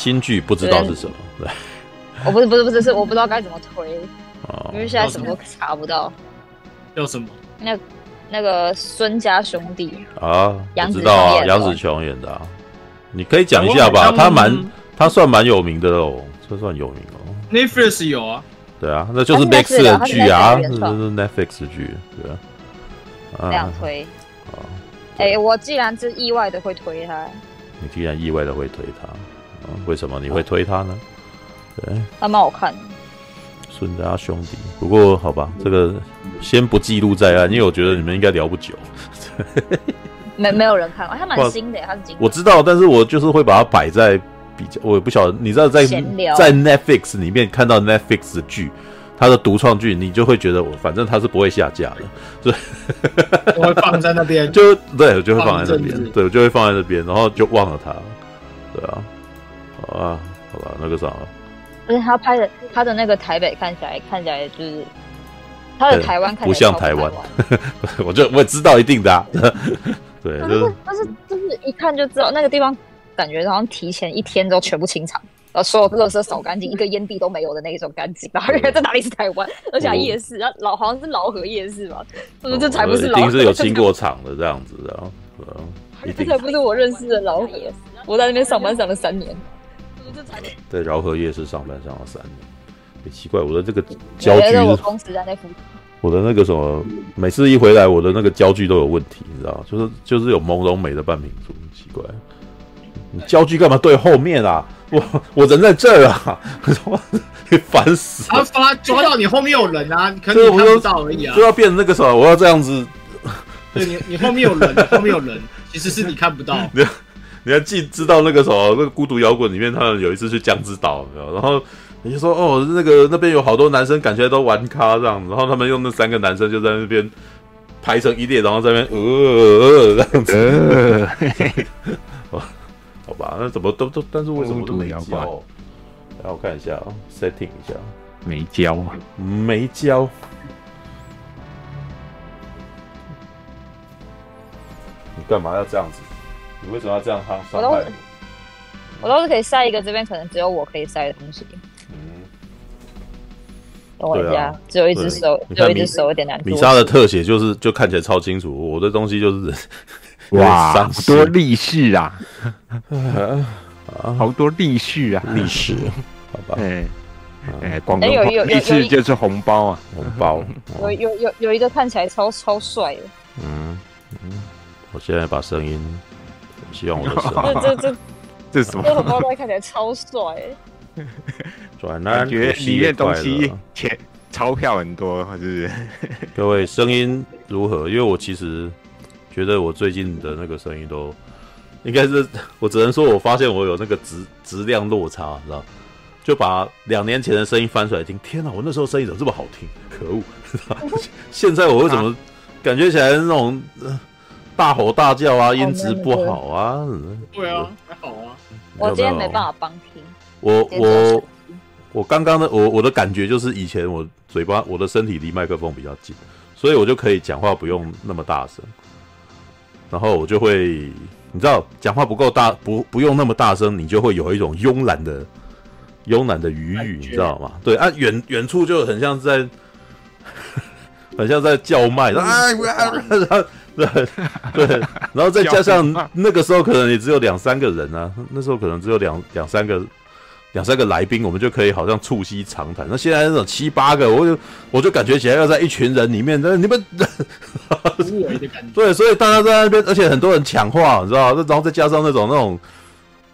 新剧不知道是什么，对，我不是不是不是是我不知道该怎么推，哦。因为现在什么都查不到。叫什么？那那个孙家兄弟，啊，杨子知道啊，琼演的。杨子琼演的啊，你可以讲一下吧，他蛮他算蛮有名的哦，这算有名哦。Netflix 有啊，对啊，那就是 Netflix 的的剧啊，是 Netflix 剧，对啊。这样啊，推。啊哎、我既然是意外的会推他，你既然意外的会推他，啊，为什么你会推他呢？对，他蛮好看的。孙家兄弟。不过好吧，这个先不记录在案，因为我觉得你们应该聊不久。没没有人看过，他蛮新的耶，他是今我知道，但是我就是会把它摆在比较，我也不晓得，你知道在在 Netflix 里面看到 Netflix 的剧，它的独创剧，你就会觉得我反正它是不会下架的，所以我会放在那边。就对，我就会放在那边，对，我就会放在那边，然后就忘了它，对啊，好啊，好吧，那个啥，而且他拍的他的那个台北看起来看起来就是他的台湾看起来不像台湾湾，我就我也知道一定的、啊，对，但就是是但是就是一看就知道那个地方感觉好像提前一天都全部清场。然后所有垃圾扫干净，一个烟蒂都没有的那一种干净。然后在哪里是台湾？而且还夜市，然后老好像是老河夜市吧？我说这才不是老一定是有清过场的这样子的，对啊，这才不是我认识的老河。我在那边上班上了三年。这才在饶河夜市上班上了三年，也奇怪，我的这个焦距是，我公司在那附近。我的那个什么，每次一回来，我的那个焦距都有问题，你知道吗？就是就是有朦胧美的半屏图，奇怪，你焦距干嘛对后面啊？我我人在这儿啊，你 烦死了！他发抓到你后面有人啊，可能你看不到而已啊就。要变成那个什么，我要这样子，对你，你后面有人，你后面有人，其实是你看不到。你你还记知道那个什么那个孤独摇滚里面，他们有一次去江之岛？然后你就说哦，那个那边有好多男生，感觉都玩咖这样子，然后他们用那三个男生就在那边排成一列，然后在那边呃呃呃这样子。呃，好吧，那怎么都都，但是为什么都没交？让我看一下啊，setting 一下，没交啊，没交。你干嘛要这样子？你为什么要这样伤伤害我都我都是可以塞一个，这边可能只有我可以塞的东西。嗯，等我一下，对啊只有一只手，只有一只手有点难做。米莎的特写就是就看起来超清楚，我的东西就是 哇，好多历史啊，啊 好多历史啊，历史，好吧，哎哎，广东历史就是红包啊，红包，有有有有一个看起来超超帅的，嗯嗯，我现在把声音，我希望我的声音 这这这 这是什么这？红包袋看起来超帅。转南感觉里面东西钱钞票很多，是不是？各位声音如何？因为我其实觉得我最近的那个声音都应该是，我只能说我发现我有那个质质量落差，你知道？就把两年前的声音翻出来听，天哪！我那时候声音怎么这么好听？可恶！现在我为什么感觉起来那种、呃大吼大叫啊，音质不好啊？对啊，还好啊。我今天没办法。法帮听，我我我刚刚的我我的感觉就是以前我嘴巴我的身体离麦克风比较近，所以我就可以讲话不用那么大声，然后我就会你知道讲话不够大不不用那么大声，你就会有一种慵懒的慵懒的余裕，你知道吗？对啊，远远处就很像在 很像在叫卖，然后啊然后 对对，然后再加上 那个时候可能也只有两三个人啊，那时候可能只有两两三个两三个来宾，我们就可以好像促膝长谈。那现在那种七八个，我就我就感觉起来要在一群人里面，那你们无为的感觉。对，所以大家在那边，而且很多人抢话，你知道吗？然后再加上那种那种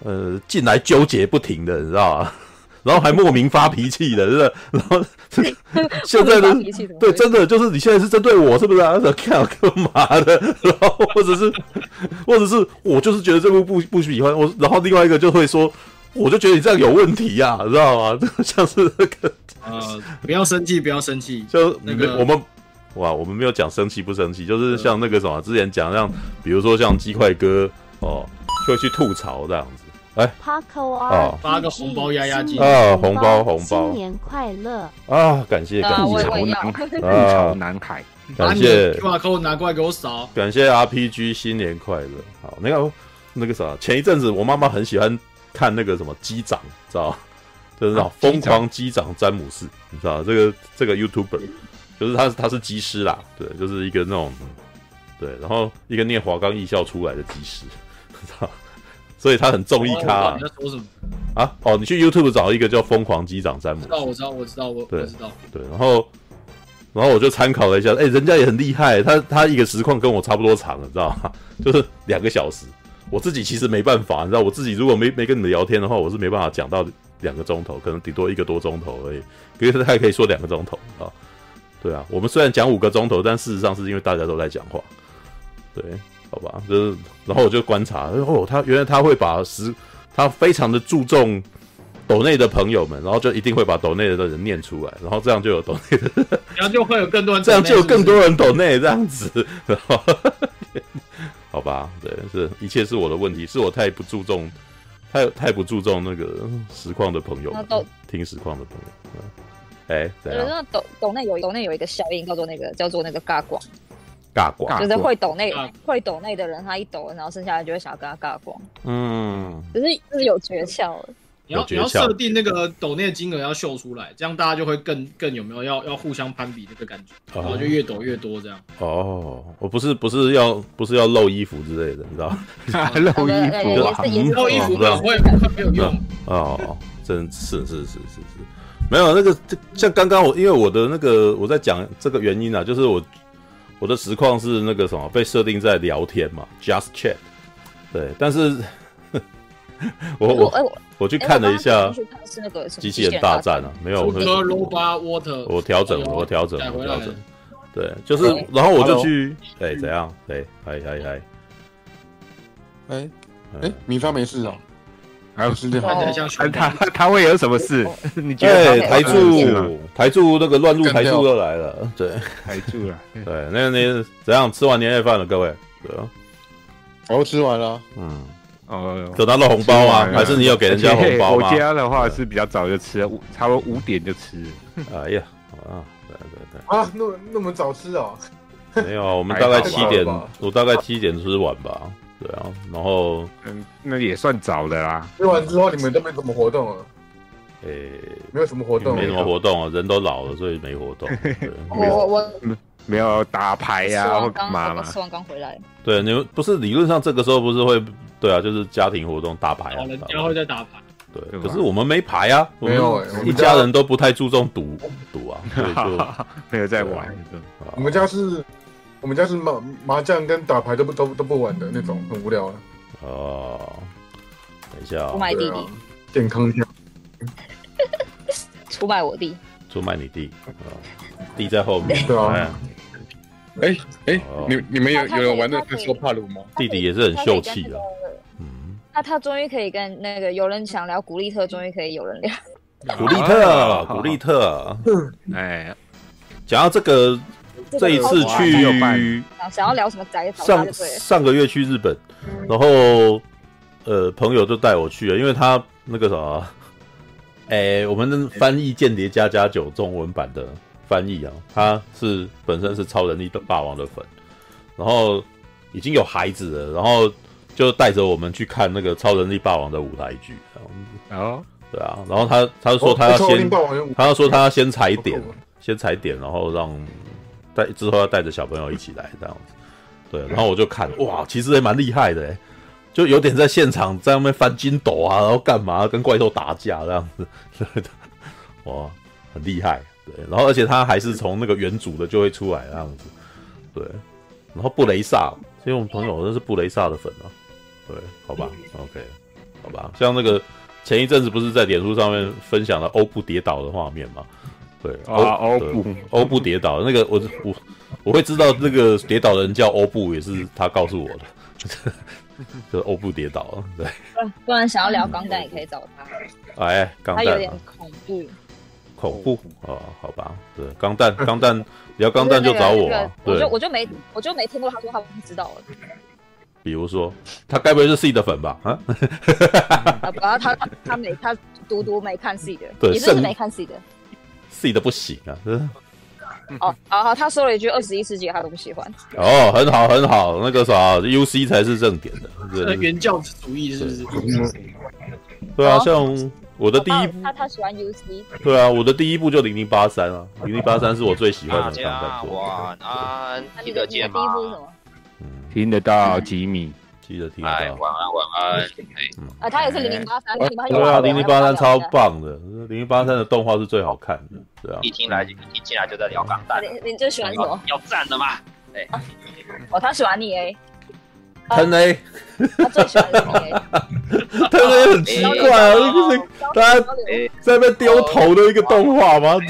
呃进来纠结不停的，你知道吗？然后还莫名发脾气的，是不是？然后 现在的发脾气怎么对，真的就是你现在是针对我，是不是啊？看我干嘛的？然后或者是，或者是我就是觉得这部不不喜欢我，然后另外一个就会说，我就觉得你这样有问题呀、啊，知道吗？这 个像是那个，呃，不要生气，不要生气。就那个我们哇，我们没有讲生气不生气，就是像那个什么，之前讲像，比如说像鸡块哥哦，就会去吐槽这样子。哎。Paco 哦。R 发个红包压压惊啊红包红包。新年快乐！啊，感谢感谢。也吐槽男，吐啊槽男孩，感谢。QR code 拿过来给我扫。感谢 RPG 新年快乐。好，那个那个啥，前一阵子我妈妈很喜欢看那个什么机长，知道？就是那种疯狂机长詹姆斯，你知道这个这个 YouTuber，就是他他是机师啦，对，就是一个那种对，然后一个念华冈艺校出来的机师？所以他很中意咖哦我啊你在说什么？啊哦，你去 YouTube 找一个叫疯狂机长詹姆斯，知道，我知道，我知道，我对我知道。对，然后然后我就参考了一下，哎、人家也很厉害，他他一个实况跟我差不多长，你知道吗？就是两个小时。我自己其实没办法，你知道，我自己如果没没跟你们聊天的话，我是没办法讲到两个钟头，可能顶多一个多钟头而已。可是他还可以说两个钟头啊。对啊，我们虽然讲五个钟头，但事实上是因为大家都在讲话。对，好吧，就是然后我就观察，哦，他原来他会把实，他非常的注重抖内的朋友们，然后就一定会把抖内的人念出来，然后这样就有抖内的，然后就会有更多人，这样就有更多人抖内这样子，然后 好吧，对，是一切是我的问题，是我太不注重，太太不注重那个实况的朋友听实况的朋友，嗯哎，怎样？我觉得抖抖内有抖内有一个效应，叫做那个叫做那个嘎广，尬广，尬就是会抖内会抖内的人，他一抖，然后剩下的就会想要跟他尬光，嗯，只是就是有诀窍的。你要你要设定那个抖内金额要秀出来，这样大家就会更更有没有要要互相攀比那个感觉，哦。然后就越抖越多这样。哦，我不是不是要不是要露衣服之类的，你知道吗？露衣服。露衣服我知道。会会没有用，哦，真是是是是是，没有那个这像刚刚我因为我的那个我在讲这个原因啊，就是我我的实况是那个什么被设定在聊天嘛，Just Chat，对，但是 我我哎我我去看了一下去看是那个机器人大战啊，没有，我 Super Robot Water，我调整我调整我调整，对，就是然后我就去，哎，怎样？哎，嗨嗨嗨，哎哎嗯，米发没事啊，还有是这看起来样。他他 他会有什么事？你觉对，台得他会有什么事吗柱台柱那个乱入台干掉柱又来了，对台柱了，对，那那怎样？吃完年夜饭了，各位？对啊，我吃完了，嗯。哦，得到了红包吗？还是你有给人家红包吗我？家的话是比较早就吃了，五差不多五点就吃。哎呀，啊，对对对啊，那么那么早吃啊？对，没有啊，我们大概七点我大概七点吃完吧。对啊，然后嗯，那也算早的啦。吃完之后你们都没怎么活动啊？诶，没有什么活动，没什么活动啊，人都老了，所以没活动。对 我我我没有打牌吃呀、或完刚干嘛嘛？吃完刚回来，对，你们不是理论上这个时候不是会对啊，就是家庭活动打牌啊老，人打家会在打牌，对。可是我们没牌啊，没有一家人都不太注重赌赌啊，所以就 没有在玩。我们家是，我们家是麻麻将跟打牌都不都都不玩的那种，很无聊啊。哦，等一下出卖弟弟，健康一下。出卖我弟，出卖你弟啊，弟在后面，对啊。哎哎你你们有有人玩那个说帕鲁吗？弟弟也是很秀气的他可以跟那，个嗯。他他终于可以跟那个有人想聊古力特，终于可以有人聊。古力特，哦古力特，哎，讲到这个，这一次去想要聊什么上。上个月去日本，然后呃朋友就带我去了，因为他那个什么，哎，我们的翻译《间谍加加九》中文版的翻译啊，他是本身是超人力霸王的粉，然后已经有孩子了，然后就带着我们去看那个超人力霸王的舞台剧，然后哦，对啊，然后他他说他要超先他要说他要先踩点先踩点，然后让带之后要带着小朋友一起来这样子。对，然后我就看，哇，其实也蛮厉害的，就有点在现场在那边翻筋斗啊，然后干嘛跟怪兽打架这样子，哇，很厉害。对，然后而且他还是从那个原主的就会出来这样子，对。然后布雷萨，因为我们朋友都是布雷萨的粉啊，对，好吧，OK，好吧，像那个。前一阵子不是在脸书上面分享了欧布跌倒的画面吗？对，啊欧布欧布跌倒，那个我我我会知道那个跌倒的人叫欧布，也是他告诉我的，就是欧布跌倒了。对，不然想要聊钢弹也可以找他，哎，钢他有点恐怖。恐怖哦，好吧，对，钢弹钢弹聊钢弹就找我啊，对我就，我就没我就没听过他说他不知道了。比如说他该不会是 C 的粉吧？啊，啊，然后他他他没他独独没看 C 的，对你是没看 C 的？C 的不行啊，哦，好好，他说了一句二十一世纪他都不喜欢，哦，很好很好，那个啥，UC 才是正点的，这对原教旨主义是不是？对啊，哦像我的第一部他他他喜欢 UC，对啊，我的第一部就零零八三啊，零零八三是我最喜欢的钢家。晚安，那听得见你的你的第一部是什吗？么？嗯，听得到吉米，记得听得哎，到。晚安晚安。啊，他也是零零八三，零零八对啊，零零八三超。棒的，零零八三的动画是最好看的，对啊。一听来一进来就在聊钢弹，你你最喜欢什么？要赞的嘛？哎，哦，他喜欢你 A，Ten A，他最喜欢的是你 A。Ten A 很奇怪啊，那个是大家哎，在那边丢头的一个动画吗？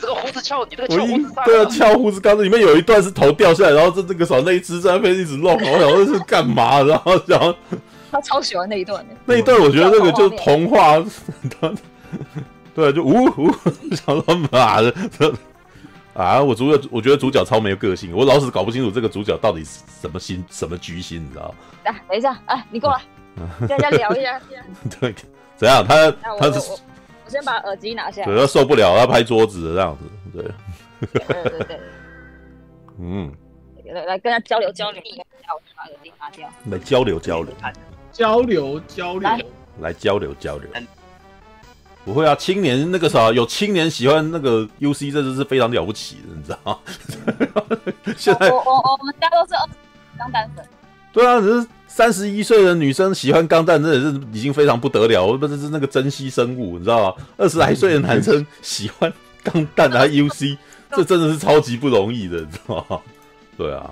你这个胡子翘，你这个翘胡子上对啊，翘胡子刚才里面有一段是头掉下来，然后这这个手那一只在那边一直弄，我想这是干嘛？然后然后他超喜欢那一段的。那一段我觉得那个就是童话，对，就呜呜，想说妈的，这啊！我主角我觉得主角超没有个性，我老是搞不清楚这个主角到底是什么心什么居心，你知道吗？来，等一下，哎，你过来，跟人家聊一下。对，怎样？他他是先把耳机拿下来。对他受不了，他拍桌子的这样子，对，对对对嗯，对，来来跟他交流交流。我把耳机拿掉。来交流交流，交流交流来，交流交流。不会啊，青年那个啥，有青年喜欢那个 UC，这就是非常了不起的，你知道吗？现在我我我我们家都是二钢弹粉。对啊，只是三十一岁的女生喜欢钢弹，真的是已经非常不得了，不是是那个珍稀生物，你知道吗？二十来岁的男生喜欢钢弹还 UC，这真的是超级不容易的，你知道吗？对啊，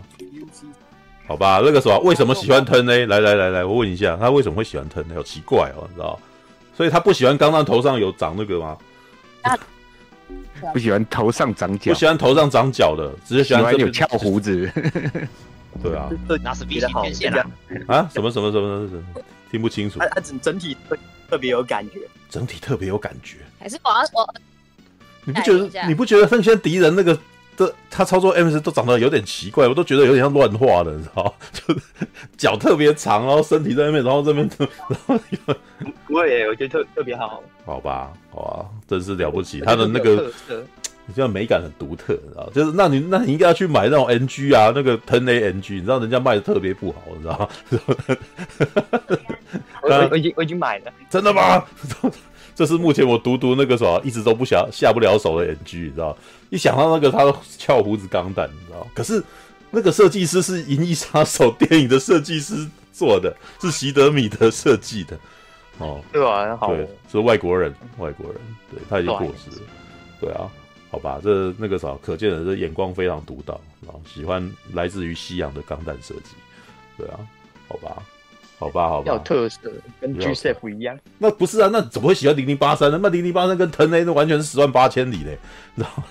好吧，那个什么，为什么喜欢 Ten A？来来来来，我问一下，他为什么会喜欢 Ten A？好奇怪哦，你知道吗？所以他不喜欢钢弹头上有长那个吗？不喜欢头上长角不，喜欢头上长角的，只是喜喜欢这边欢有翘胡子。对啊，那是 V 型天线啊！啊，什么什么什么什么，听不清楚它。它整整体特特别有感觉。整体特别有感觉。还是我要我你不觉得你不觉得分圈敌人那个的他操作 M S 都长得有点奇怪，我都觉得有点像乱画的，你知道吗？就是脚特别长，然后身体在那边，然后这边，然后不会耶，我觉得特特别好。好吧，好吧，真是了不起，他的那个你知道美感很独特，你知道？就是那你那你应该要去买那种 N G 啊，那个 Ten A N G，你知道人家卖的特别不好，你知道吗？我我我已经我已经买了。真的吗？这是目前我读读那个什么一直都不想下不了手的 NG，你知道？一想到那个他的翘胡子钢蛋，你知道？可是那个设计师是《银翼杀手》电影的设计师做的，是席德米德设计的。哦，对啊，好，对，是外国人，外国人，对他已经过世了。对啊，好吧，这那个啥，可见的这眼光非常独到，啊，喜欢来自于西洋的钢弹设计。对啊，好吧。好吧，好吧，要特色，跟 G s e f 一样。那不是啊，那怎么会喜欢零零八三呢？那零零八三跟 Ten A 那完全是十万八千里嘞，你知道吗？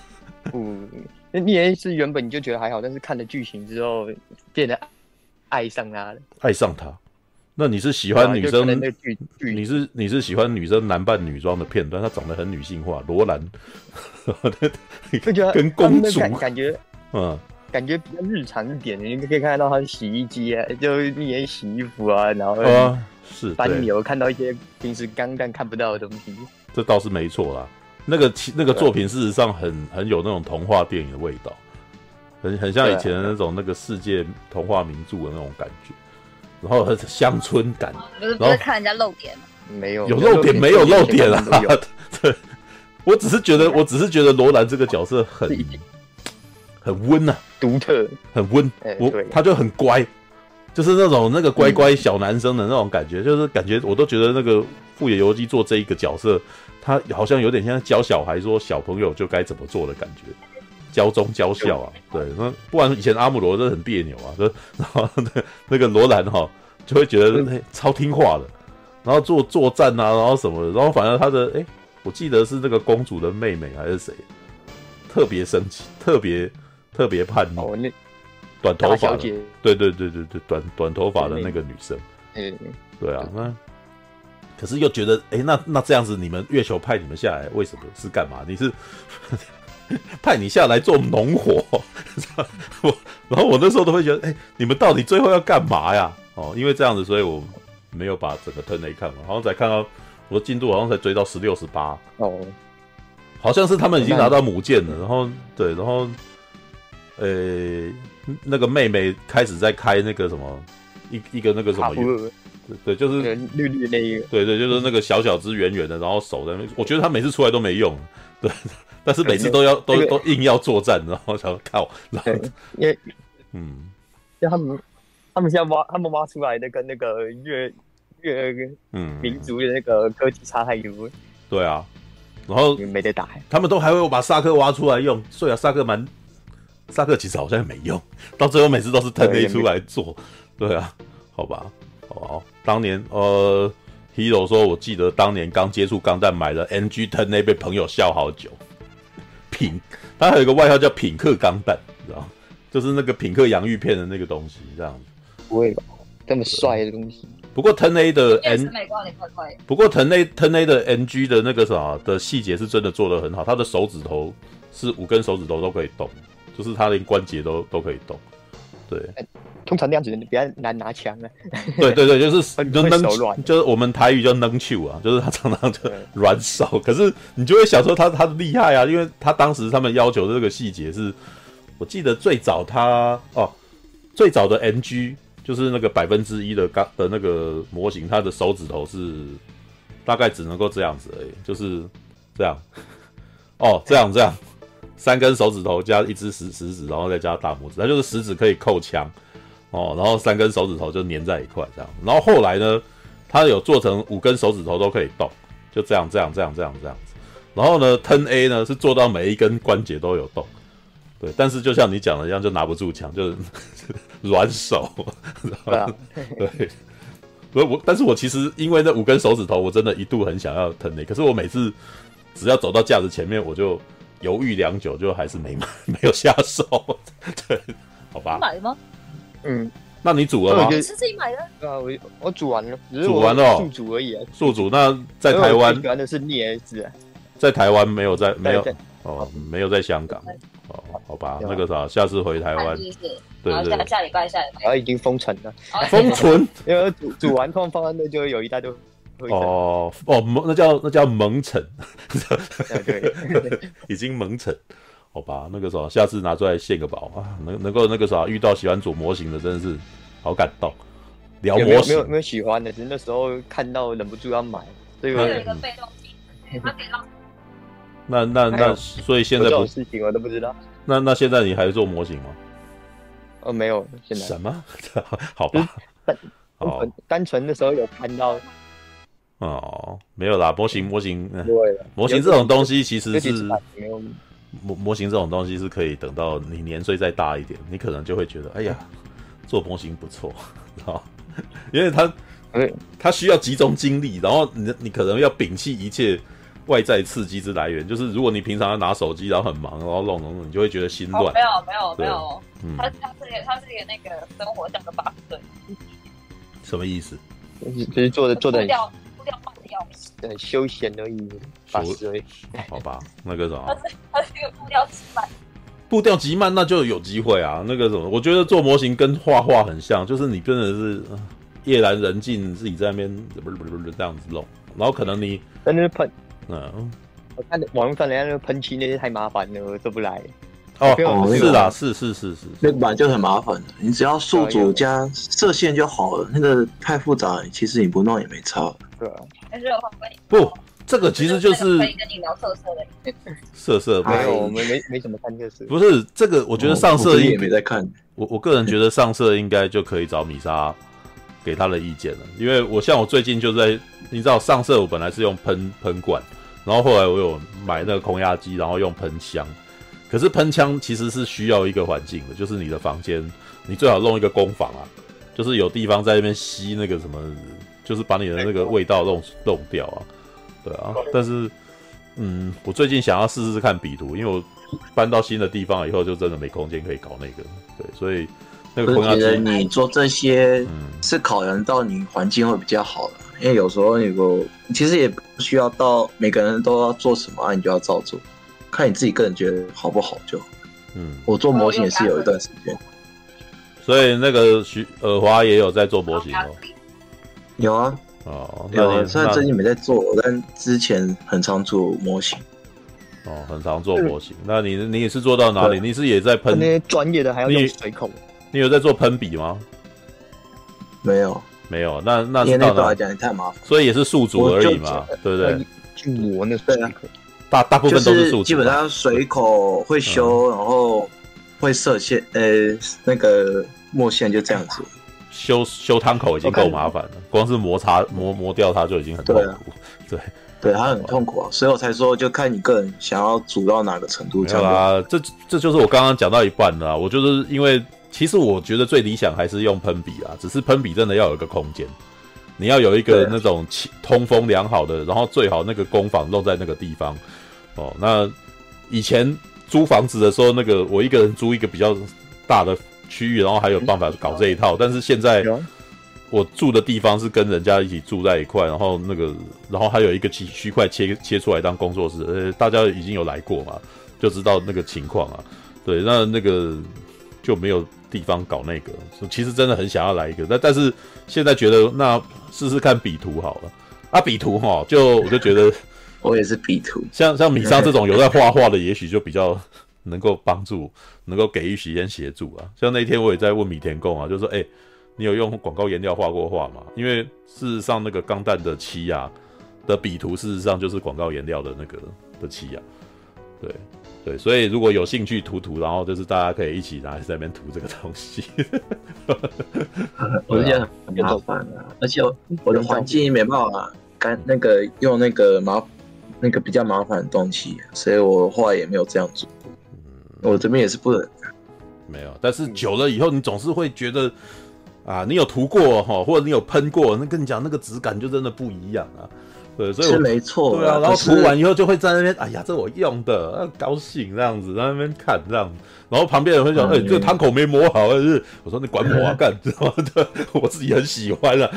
嗯，那你也是原本你就觉得还好，但是看了剧情之后变得爱上他了。爱上他？那你是喜欢女生？你是你是喜欢女生男扮女装的片段？她长得很女性化，罗兰，跟公主感感觉 嗯。感觉比较日常一点，你可以看到他的洗衣机啊，就你也洗衣服啊，然后啊是翻牛，看到一些平时钢弹看不到的东西。这倒是没错啦。那个那个作品事实上很很有那种童话电影的味道，很很像以前的那种那个世界童话名著的那种感觉，然后很乡村感。不是不是看人家露点吗？没有有露点没有露点啊？对，我只是觉得我只是觉得罗兰这个角色很很温呐、啊，独特，很温。欸、我他就很乖，就是那种那个乖乖小男生的那种感觉，嗯、就是感觉我都觉得那个富野由纪做这一个角色，他好像有点像教小孩说小朋友就该怎么做的感觉，教中教孝啊。对，那不然以前阿姆罗真的很别扭啊，就 然后那那个罗兰哈就会觉得、欸、超听话的，然后做作战啊，然后什么的，然后反正他的哎、欸，我记得是那个公主的妹妹还是谁，特别生气，特别。特别叛逆，哦、那短头发，姐对对对对对，短短头发的那个女生，嗯，对啊，那可是又觉得，哎、欸，那那这样子，你们月球派你们下来，为什么是干嘛？你是 派你下来做农活，我，然后我那时候都会觉得，哎、欸，你们到底最后要干嘛呀？哦，因为这样子，所以我没有把整个 Ten A 看完，好像才看到我的进度，好像才追到十六十八，哦，好像是他们已经拿到母舰了，然后对，然后。呃、欸，那个妹妹开始在开那个什么一一个那个什么，对，就是对绿绿那一个，对对，就是那个小小只圆圆的，然后手在那，我觉得他每次出来都没用，对，但是每次都要都都硬要作战，然后想靠，然后对，因为嗯。因为他们他们现在挖他们挖出来的跟那个越越嗯，民族的那个科技差太多，对啊，然后没得打。他们都还会把萨克挖出来用，所以啊，萨克蛮萨克其实好像也没用，到最后每次都是 Ten A 出来做，对啊，好吧，好，当年呃，Hero 说，我记得当年刚接触钢弹，买了 NG Ten A 被朋友笑好久，品，他还有一个外号叫品客钢弹，知道吗？就是那个品客洋芋片的那个东西，这样子。不会吧？这么帅的东西，不过 Ten A 的 N，不过 Ten A Ten A 的 NG 的那个啥的细节是真的做的很好，他的手指头是五根手指头都可以动，就是他连关节都都可以动。对通常那样子比较难拿枪啊。对对对，就是 你就扔手软。就是我们台语叫扔球啊，就是他常常就 软手，可是你就会想说他他的厉害啊，因为他当时他们要求的这个细节是，我记得最早他哦最早的 NG 就是那个百分之一的钢的那个模型，他的手指头是大概只能够这样子而已，就是这样。哦这样这样。三根手指头加一只食食指，然后再加大拇指，它就是食指可以扣枪哦，然后三根手指头就粘在一块这样，然后后来呢，它有做成五根手指头都可以动，就这样这样这样这样这样子，然后呢，Ten A 呢是做到每一根关节都有动。对，但是就像你讲的一样，就拿不住枪，就是 软手。对啊，对，我我，但是我其实因为那五根手指头，我真的一度很想要 Ten A，可是我每次只要走到架子前面，我就犹豫良久，就还是没买，没有下手。对，好吧，买吗？嗯，那你煮了吗？那我觉？得是自己买的？对啊，我我煮完了，只是煮完了哦？速煮而已啊。宿主那在台湾？喜，欢的是聂儿子啊，在台湾没有在没有哦，没有在香港。哦，好吧，那个啥，下次回台湾？对对对。然后下下礼拜下礼拜。然后已经封存了，封存？因为煮煮完通常放在那就会有一大堆灰尘。哦哦蒙那叫那叫蒙尘，已经蒙尘，好吧，那个啥，下次拿出来献个宝啊，能能够那个啥，遇到喜欢做模型的，真的是好感动。聊模型有没有没有喜欢的，只是那时候看到忍不住要买，所以我它有一个被动机，它可以让那那那，所以现有这种在不，事情我都不知道。那那现在你还做模型吗？哦，没有，现在什么？好吧，单单纯的时候有看到，哦，没有啦，模型模型，嗯对了，模型这种东西其实是没有模模型这种东西是可以等到你年岁再大一点，你可能就会觉得，哎呀，做模型不错，知道吗 因为它对它需要集中精力，然后你你可能要摒弃一切外在刺激之来源。就是如果你平常要拿手机，然后很忙，然后弄弄弄，你就会觉得心乱哦，没。有没有没有，嗯，它它是一个它是一个那个生活像个八十岁，什么意思？就是做的做的很步调步调慢的要命，很休闲而已，八十而已。好吧，那个什么它是它是一个步调极慢，步调极慢，那就有机会啊。那个什么，我觉得做模型跟画画很像，就是你真的是呃夜阑人静，自己在那边不是不是不是这样子弄，然后可能你但是喷，嗯我看网上人家那喷漆那些太麻烦了，我做不来。哦是啦，是是是是，那个本来就很麻烦的，你只要宿主加射线就好了。那个太复杂，其实你不弄也没差。对啊，但是我跟你不，这个其实就是可以跟你聊色色的，色色哎没有，我们没没怎么看电视。不是这个，我觉得上色也没在看。我我个人觉得上色应该就可以找米莎给他的意见了，因为我像我最近就在，你知道上色我本来是用喷喷管，然后后来我有买那个空压机，然后用喷枪。可是喷枪其实是需要一个环境的，就是你的房间，你最好弄一个工坊啊，就是有地方在那边吸那个什么，就是把你的那个味道弄弄掉啊，对啊。但是，嗯，我最近想要试试看笔图，因为我搬到新的地方以后，就真的没空间可以搞那个，对，所以那个我觉得空压机，你做这些嗯，是考量到你环境会比较好的，因为有时候你个其实也不需要到每个人都要做什么，啊，你就要照做，看你自己个人觉得好不好就好。嗯，我做模型也是有一段时间，所以那个徐尔华也有在做模型哦，有啊哦，有啊，虽然最近没在做，但之前很常做模型。哦，很常做模型，那你你也是做到哪里？你是也在喷？那些专业的还要用你水孔，你有在做喷笔吗？没有，没有，那那因为是到哪那对我来？讲也太麻烦。所以也是宿主而已嘛，对不对？去磨那对啊大大部分都是宿主嘛，是基本上水口会修，然后会射线，呃，那个墨线就这样子。修修汤口已经够麻烦了，光是摩擦磨磨掉它就已经很痛对啊苦。对，对，它很痛苦啊，所以我才说，就看你个人想要煮到哪个程度没这样。有啦，这这就是我刚刚讲到一半的啦。我就是因为其实我觉得最理想还是用喷笔啊，只是喷笔真的要有一个空间，你要有一个那种通风良好的，然后最好那个工坊弄在那个地方。哦，那以前租房子的时候，那个我一个人租一个比较大的区域，然后还有办法搞这一套，但是现在。我住的地方是跟人家一起住在一块，然后那个，然后还有一个区区块切切出来当工作室，呃，大家已经有来过嘛，就知道那个情况啊。对，那那个就没有地方搞那个，其实真的很想要来一个，但但是现在觉得那试试看笔图好了。啊，笔图哈，就我就觉得 我也是笔图，像像米莎这种有在画画的，也许就比较能够帮助，能够给予时间协助啊。像那天我也在问米田共啊，就说哎。你有用广告颜料画过画吗？因为事实上，那个钢弹的漆啊的笔图，事实上就是广告颜料的那个的漆啊。对对，所以如果有兴趣涂涂，然后就是大家可以一起拿在那边涂这个东西。我觉得很麻烦啊，而且我的环境也没办法干那个用那个麻那个比较麻烦的东西，所以我后来也没有这样做。我这边也是不能，没有，但是久了以后，你总是会觉得。啊，你有涂过哈，或者你有喷过，那跟你讲那个质感就真的不一样啊。对，所以我是没错。对啊，然后涂完以后就会在那边，哎呀，这我用的，啊、高兴这样子，在那边看这样子。然后旁边人会讲，哎、嗯欸，这个汤口没磨好，是我说你管我啊，干知道吗？我自己很喜欢啊。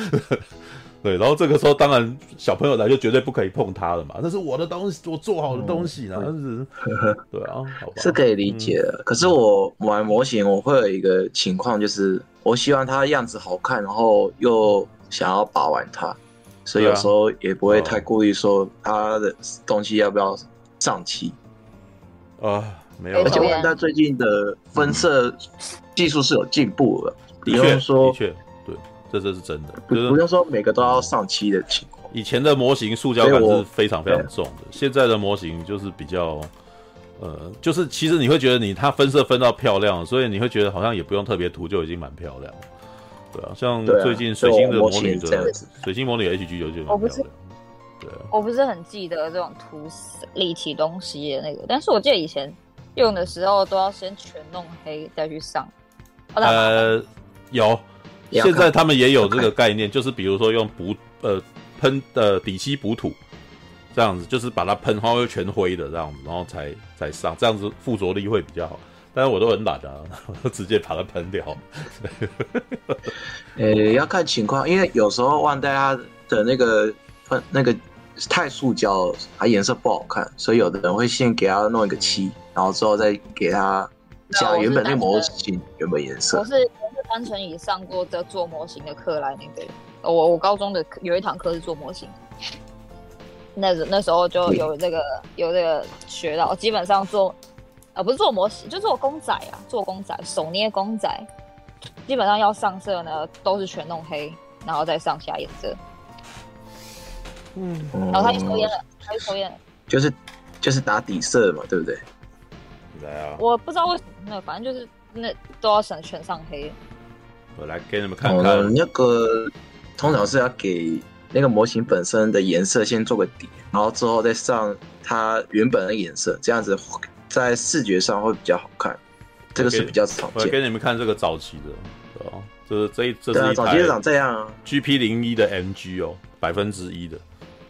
对，然后这个时候当然小朋友来就绝对不可以碰它了嘛，那是我的东西，我做好的东西呢。嗯、是，对啊，好吧，是可以理解的。嗯、可是我玩模型，我会有一个情况就是。我希望它样子好看，然后又想要把玩它，所以有时候也不会太故意说它的东西要不要上漆啊，没有。而且现在最近的分色技术是有进步的，比如说，的确，对，这这是真的。不不用说每个都要上漆的情况。以前的模型塑胶感是非常非常重的，现在的模型就是比较。呃，就是其实你会觉得你它分色分到漂亮，所以你会觉得好像也不用特别涂就已经蛮漂亮了，对啊，像最近水星的魔女的水星魔女 HG 就就蛮漂亮，我不是，对啊，我不是很记得这种涂立体东西的那个，但是我记得以前用的时候都要先全弄黑再去上，呃，有，现在他们也有这个概念，就是比如说用补呃喷的底漆补土。这样子就是把它喷，然后又全灰的这样子，然后才才上，这样子附着力会比较好。但是我都很懒啊，我都直接把它喷掉。呃、欸，要看情况，因为有时候万代它的那个喷那个太塑胶，它颜色不好看，所以有的人会先给它弄一个漆，然后之后再给它加原本那个模型原本颜色。我是单纯以上过的做模型的课来那个，我我高中的有一堂课是做模型。那那时候就有这个有这个学到，基本上做，呃，不是做模型，就做公仔啊，做公仔，手捏公仔，基本上要上色呢，都是全弄黑，然后再上下颜色。嗯，然后他就抽烟了，他就抽烟了，就是就是打底色嘛，对不对？来啊！我不知道为什么，那反正就是那都要省全上黑。我来给你们看看，哦、那个通常是要给。那个模型本身的颜色先做个底，然后之后再上它原本的颜色，这样子在视觉上会比较好看。这个是比较常见。我给你们看这个早期的，哦，这是这一这是一台早期就长这样啊。GP 零一的 MG 哦，百分之一的。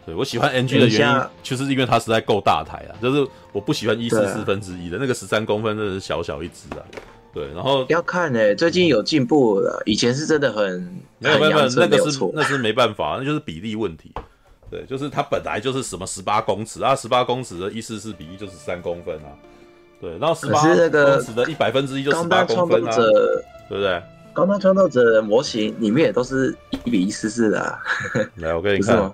对，我喜欢 MG 的原因，就是因为它实在够大台啊。就是我不喜欢一四四分之一的那个十三公分，真的是小小一只啊。对，然后要看呢、欸，最近有进步了，以前是真的很没 有没有，没有那个是那是没办法，那就是比例问题。对，就是它本来就是什么十八公尺啊，十八公尺的一四四比一就是三公分啊。对，然后十八公尺的一百分之一就十八公分啊，对不对？高端创造者模型里面也都是一比一四四的、啊。来，我给你看，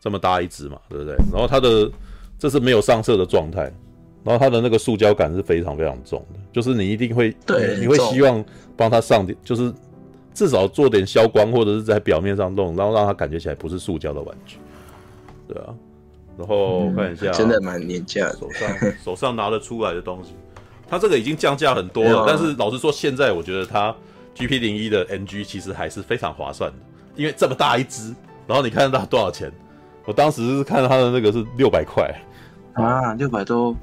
这么大一只嘛，对不对？然后它的这是没有上色的状态。然后它的那个塑胶感是非常非常重的，就是你一定会，对，你会希望帮它上点，就是至少做点消光，或者是在表面上弄，然后让它感觉起来不是塑胶的玩具，对啊。然后我看一下、啊，真的蛮廉价的，手上手上拿得出来的东西，它这个已经降价很多了。啊、但是老实说，现在我觉得它 GP 零一的 NG 其实还是非常划算的，因为这么大一只，然后你看它多少钱？我当时是看它的那个是六百块啊，六百多。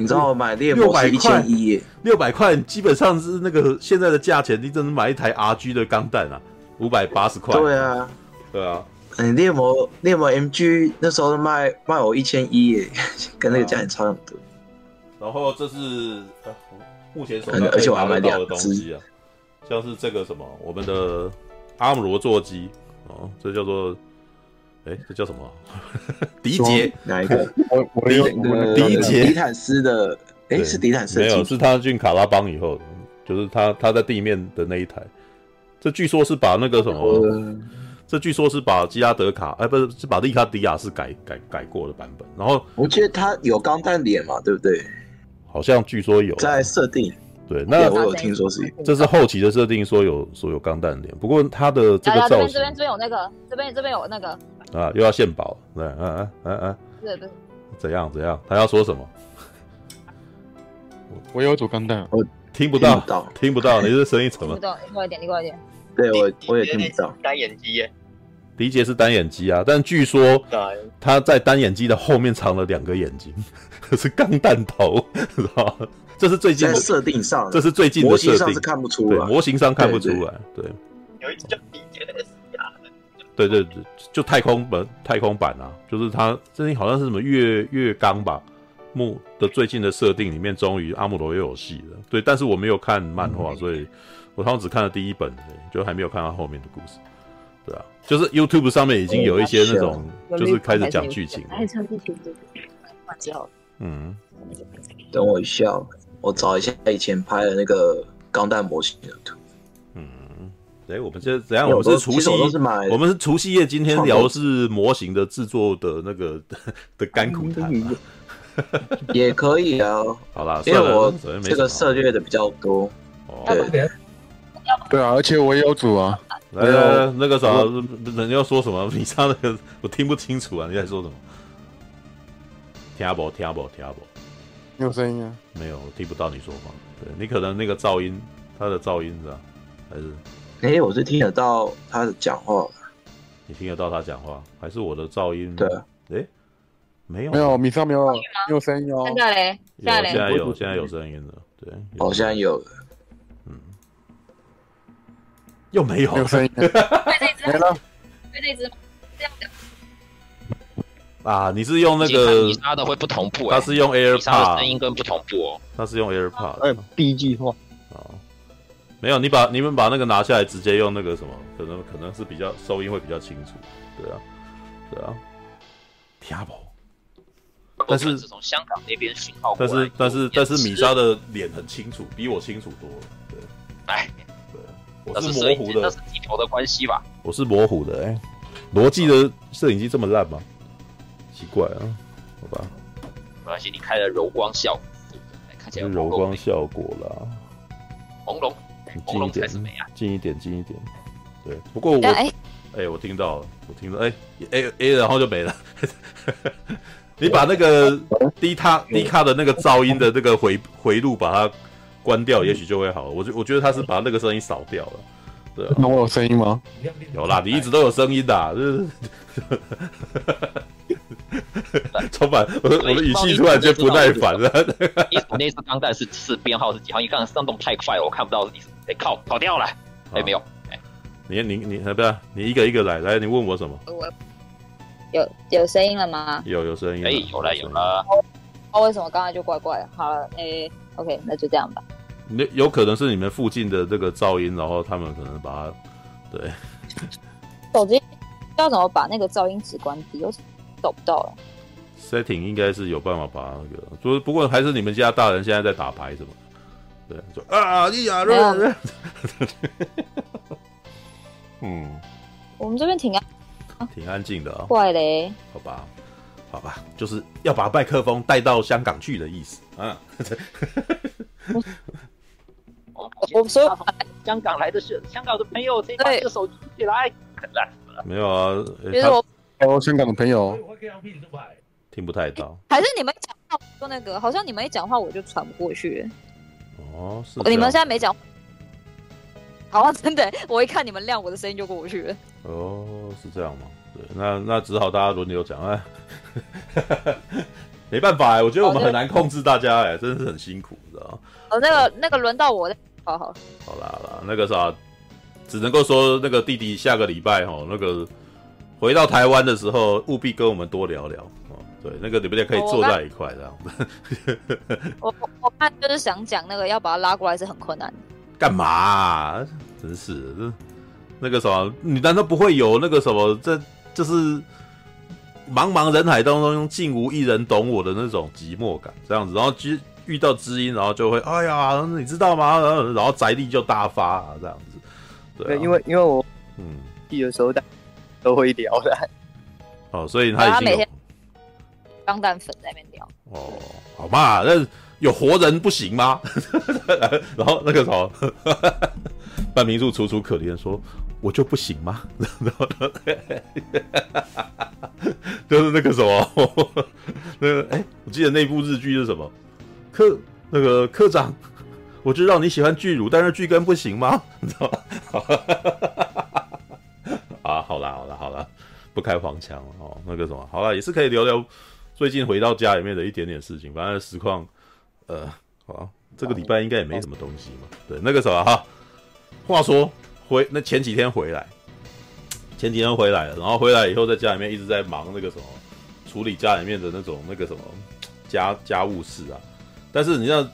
你知道我买猎魔是一千一耶，六百块基本上是那个现在的价钱，你只能买一台 RG 的钢弹啊，五百八十块。对啊，对啊。嗯，猎魔猎魔 MG 那时候卖卖我一千一耶，跟那个价钱差很多。然后这是目前手上而且我还买两东西啊，像是这个什么我们的阿姆罗座机哦，这叫做。哎，这叫什么？迪杰哪一个？我我有迪杰迪坦斯的，哎，是迪坦斯？没有，是他进卡拉邦以后，就是他他在地面的那一台。这据说是把那个什么？这据说是把基拉德卡，哎，不是，是把利卡迪亚是改改改过的版本。然后我记得他有钢弹脸嘛，对不对？好像据说有在设定。对，那我有听说是，这是后期的设定，说有说有钢弹脸。不过他的这个造型，这边这边有那个，这边这边有那个。啊，又要献宝，对，嗯嗯嗯嗯，对对，怎样怎样？他要说什么？我有组钢弹，我听不到，听不到，你这声音怎么？听不到，你快一点，你快一点。对我我也听不到。单眼机耶，迪杰是单眼机啊，但据说他在单眼机的后面藏了两个眼睛，是钢弹头，知道吗？这是最近的设定上，这是最近的设定，模型上是看不出来，模型上看不出来，对。有一只叫迪杰的。对对对，就太空本太空版啊，就是他最近好像是什么月月刚吧，木的最近的设定里面，终于阿姆罗又有戏了。对，但是我没有看漫画，所以我好像只看了第一本，就还没有看到后面的故事。对啊，就是 YouTube 上面已经有一些那种，就是开始讲剧情。嗯，等我一下，我找一下以前拍的那个钢弹模型的图。嗯哎，我们这怎样？我们是除夕，我们是除夕夜。今天聊的是模型的制作的那个 的甘苦谈，也可以啊。好啦，因为我这个涉猎的比较多。对，对啊，而且我也有组啊。来，那个啥，人要说什么？你唱那个我听不清楚啊！你在说什么？听不？听不？听不？有声音啊？没有，我听不到你说话。对，你可能那个噪音，它的噪音是吧？还是？哎、欸，我是听得到他的讲话，你听得到他讲话，还是我的噪音？对，哎、欸，没有，没有，米上没有，没有声音哦。现在嘞，现在现在有，现在有声音了。对，哦，现在有又没有，没有声音，没了，没这只吗？这样的啊，你是用那个你插的会不同步，他是用 AirPod，声音跟不同步哦，他是用 AirPod，哎，B 计划。没有，你把你们把那个拿下来，直接用那个什么，可能可能是比较收音会比较清楚，对啊，对啊，听不？但是从香港那边讯号，但是但是但是米莎的脸很清楚，比我清楚多了，对，哎，对，我是模糊的，那是镜头的关系吧？我是模糊的，哎，罗技的摄影机这么烂吗？奇怪啊，好吧，没关系，你开了柔光效果，看起来柔光效果啦，朦胧。近一点，近一点，近一点。对，不过我，哎、欸，我听到了，我听到，哎、欸、，A A，然后就没了。你把那个低卡低卡的那个噪音的那个回回路把它关掉，也许就会好。我觉我觉得他是把那个声音扫掉了。对、啊，那我有声音吗？有啦，你一直都有声音的，就是。充满我的我的语气突然间不耐烦了。我那次钢弹是是编号是几号？你刚刚上动太快了，我看不到你。哎靠，跑掉了。哎没有。哎，你你你不要，你一个一个来来，你问我什么？我有有声音了吗？有有声音。哎，有了有了。哦，为什么刚才就怪怪？好了，哎，OK，那就这样吧。那有可能是你们附近的这个噪音，然后他们可能把它对。手机要怎么把那个噪音值关低？我找不到了。setting 应该是有办法把那个，就是不过还是你们家大人现在在打牌什么，对，就啊一呀，嗯，我们这边挺安，挺安静的啊，怪嘞，好吧，好吧，就是要把麦克风带到香港去的意思啊。我所以香港来的是香港的朋友，可以把这个手举起来。没有啊，欸其实我哦，香港的朋友，听不太到。还是你们讲话说那个，好像你们一讲话我就传不过去。哦，是你们现在没讲，好像真的，我一看你们亮，我的声音就过不去了。哦，是这样吗？对，那那只好大家轮流讲哎，没办法哎，我觉得我们很难控制大家哎，真的是很辛苦，你知道吗？哦，那个那个轮到我的，好好。好啦好啦，那个啥，只能够说那个弟弟下个礼拜哈，那个回到台湾的时候，务必跟我们多聊聊哦。对，那个你们俩可以坐在一块这样 子。我我我看就是想讲那个要把他拉过来是很困难的。干嘛啊？真是这那个什么，你难道不会有那个什么？这就是茫茫人海当中竟无一人懂我的那种寂寞感，这样子，然后遇遇到知音，然后就会哎呀，你知道吗？然后然后宅力就大发啊，这样子。对因为因为我嗯，有时候大都会聊的。哦，所以他已经有他每天钢蛋粉在那边聊。哦，好嘛，那有活人不行吗？然后那个什么，半明柱楚楚可怜说：“我就不行吗？” 就是那个什么，那个哎、我记得那部日剧是什么？科那个科长，我知道你喜欢巨乳，但是巨根不行吗？你知道吗？啊，好啦好啦好啦，不开黄腔哦。那个什么，好啦，也是可以聊聊。最近回到家里面的一点点事情，反正实况，呃，好，这个礼拜应该也没什么东西嘛。对，那个什么哈，话说回那前几天回来，前几天回来了，然后回来以后在家里面一直在忙那个什么，处理家里面的那种那个什么家家务事啊。但是你知道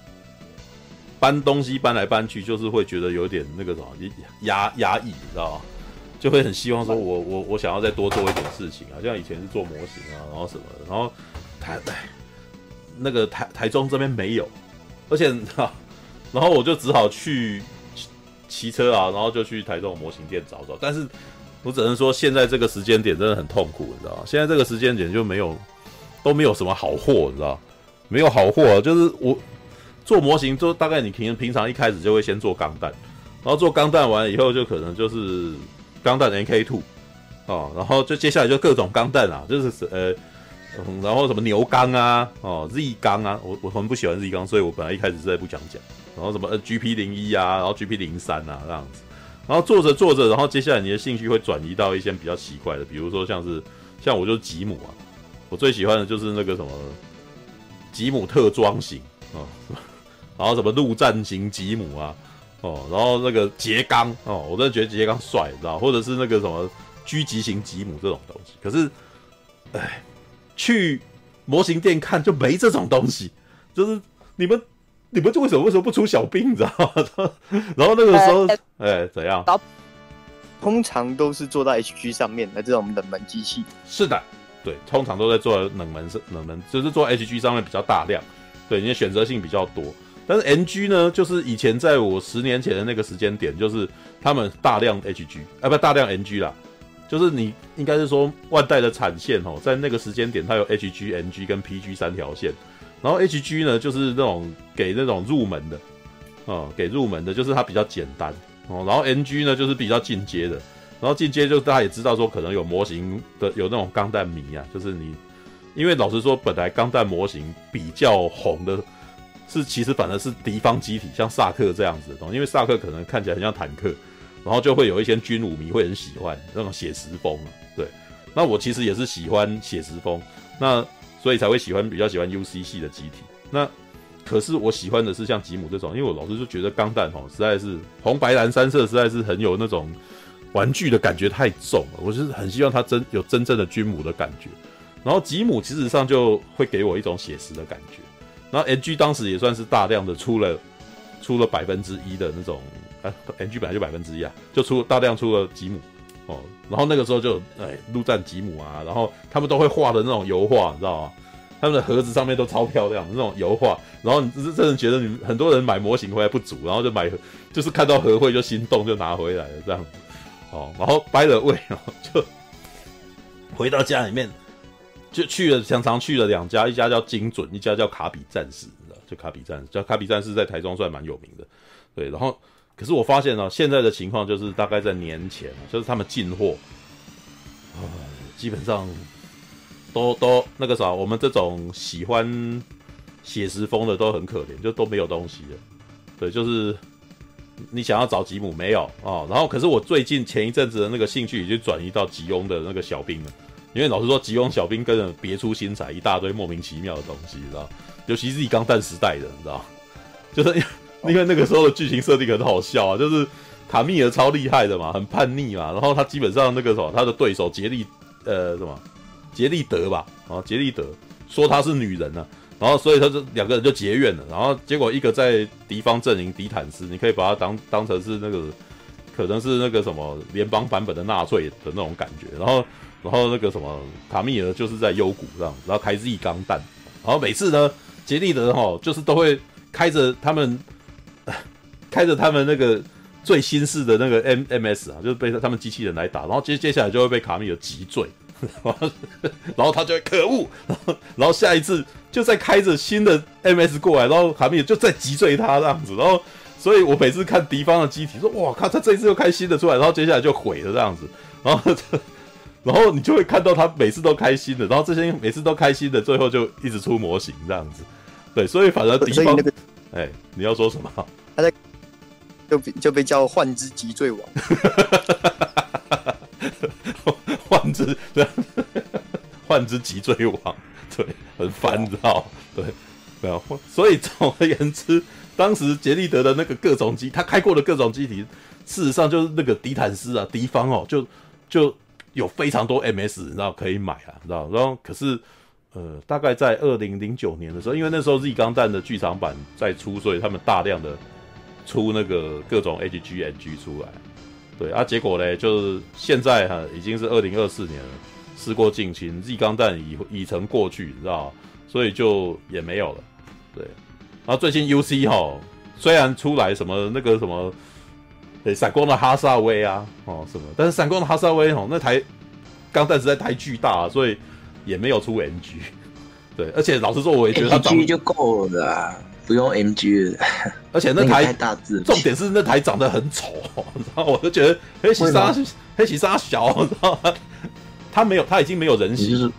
搬东西搬来搬去，就是会觉得有点那个什么压压抑，你知道吗？就会很希望说我，我我想要再多做一点事情啊，像以前是做模型啊，然后什么的，然后台那个台台中这边没有，而且哈，然后我就只好去骑车啊，然后就去台中模型店找找。但是我只能说，现在这个时间点真的很痛苦，你知道吗？现在这个时间点就没有都没有什么好货，你知道没有好货，就是我做模型，就大概你平平常一开始就会先做钢弹，然后做钢弹完以后，就可能就是。钢弹 NK Two 哦，然后就接下来就各种钢弹啊，就是呃、然后什么牛钢啊，哦 Z 钢啊，我我很不喜欢 Z 钢，所以我本来一开始是在不想讲。然后什么呃 GP 零一啊，然后 GP 零三啊这样子，然后做着做着，然后接下来你的兴趣会转移到一些比较奇怪的，比如说像是像我就是吉姆啊，我最喜欢的就是那个什么吉姆特装型啊、然后什么陆战型吉姆啊。哦，然后那个杰钢哦，我真的觉得杰钢帅，你知道，或者是那个什么狙击型吉姆这种东西。可是，哎，去模型店看就没这种东西，就是你们你们就为什么为什么不出小兵，你知道吗？然后那个时候，哎、欸，怎样？通常都是做到 HG 上面的这种冷门机器。是的，对，通常都在做冷门是冷门，就是做 HG 上面比较大量，对，因为选择性比较多。但是 NG 呢，就是以前在我十年前的那个时间点，就是他们大量 HG，啊不大量 NG 啦，就是你应该是说万代的产线哦，在那个时间点它有 HG、NG 跟 PG 三条线，然后 HG 呢就是那种给那种入门的，哦给入门的，就是它比较简单哦，然后 NG 呢就是比较进阶的，然后进阶就大家也知道说可能有模型的有那种钢弹迷啊，就是你因为老实说本来钢弹模型比较红的。是，其实反而是敌方机体，像萨克这样子的东西，因为萨克可能看起来很像坦克，然后就会有一些军武迷会很喜欢那种写实风。对，那我其实也是喜欢写实风，那所以才会喜欢比较喜欢 UC 系的机体。那可是我喜欢的是像吉姆这种，因为我老是就觉得钢弹吼实在是红白蓝三色实在是很有那种玩具的感觉太重了，我就是很希望它真有真正的军母的感觉。然后吉姆其实上就会给我一种写实的感觉。然后 NG 当时也算是大量的出了出了百分之一的那种，啊，NG 本来就百分之一啊，就出大量出了吉姆哦，然后那个时候就哎陆战吉姆啊，然后他们都会画的那种油画，你知道吗？他们的盒子上面都超漂亮的那种油画，然后你真的觉得你很多人买模型回来不足，然后就买就是看到盒绘就心动就拿回来了这样哦，然后 by the way 就回到家里面。就去了，常常去了两家，一家叫精准，一家叫卡比战士，你知道？就卡比战士，叫卡比战士在台中算蛮有名的，对。然后可是我发现呢，现在的情况就是大概在年前，就是他们进货，呃，基本上都都那个啥，我们这种喜欢写实风的都很可怜，就都没有东西了。对，就是你想要找吉姆没有啊、然后可是我最近前一阵子的那个兴趣已经转移到吉翁的那个小兵了，因为老实说，吉翁小兵跟着别出心裁，一大堆莫名其妙的东西，你知道？尤其是钢弹时代的，你知道？就是。因为那个时候的剧情设定很好笑啊，就是卡密尔超厉害的嘛，很叛逆嘛，然后他基本上那个什么，他的对手杰利呃什么杰利德吧，啊杰利德说他是女人呢、然后所以他就两个人就结怨了，然后结果一个在敌方阵营迪坦斯，你可以把他当当成是那个可能是那个什么联邦版本的纳粹的那种感觉，然后然后那个什么卡密尔就是在幽谷这样，然后开 Z 钢弹，然后每次呢杰利德哈就是都会开着他们。开着他们那个最新式的那个 M M S 啊，就是被他们机器人来打，然后接接下来就会被卡米尔击坠，然后他就会可恶，然 后然后下一次就再开着新的 M S 过来，然后卡米尔就再击坠他这样子，然后所以我每次看敌方的机体说哇靠，他这一次又开新的出来，然后接下来就毁了这样子，然后然后你就会看到他每次都开新的，然后这些每次都开新的，最后就一直出模型这样子，对，所以反而敌方哎、欸，你要说什么？他在。就就被叫幻之击坠王，幻之对，幻之击坠王，对，很烦，你知道？对，没有，所以总而言之，当时杰利德的那个各种机，他开过的各种机体，事实上就是那个迪坦斯啊，敌方哦，就就有非常多 MS，你知道可以买啊，你知道？然后可是呃，大概在二零零九年的时候，因为那时候 Z 钢弹的剧场版在出，所以他们大量的。出那个各种 HGNG 出来，对啊，结果呢，就是现在哈、已经是二零二四年了，时过境迁，Z 钢弹已已成过去，你知道，所以就也没有了，对。然后最近 UC 哈，虽然出来什么那个什么，闪光的哈萨威啊，哦什么，但是闪光的哈萨威哦，那台钢弹实在太巨大了，所以也没有出 MG 对，而且老实说，我也觉得它 NG 就够了啦。不用 MG 了，而且那台大字，重点是那台长得很丑，然后我就觉得黑喜沙黑喜沙小，你知道吗？他没有，他已经没有人形，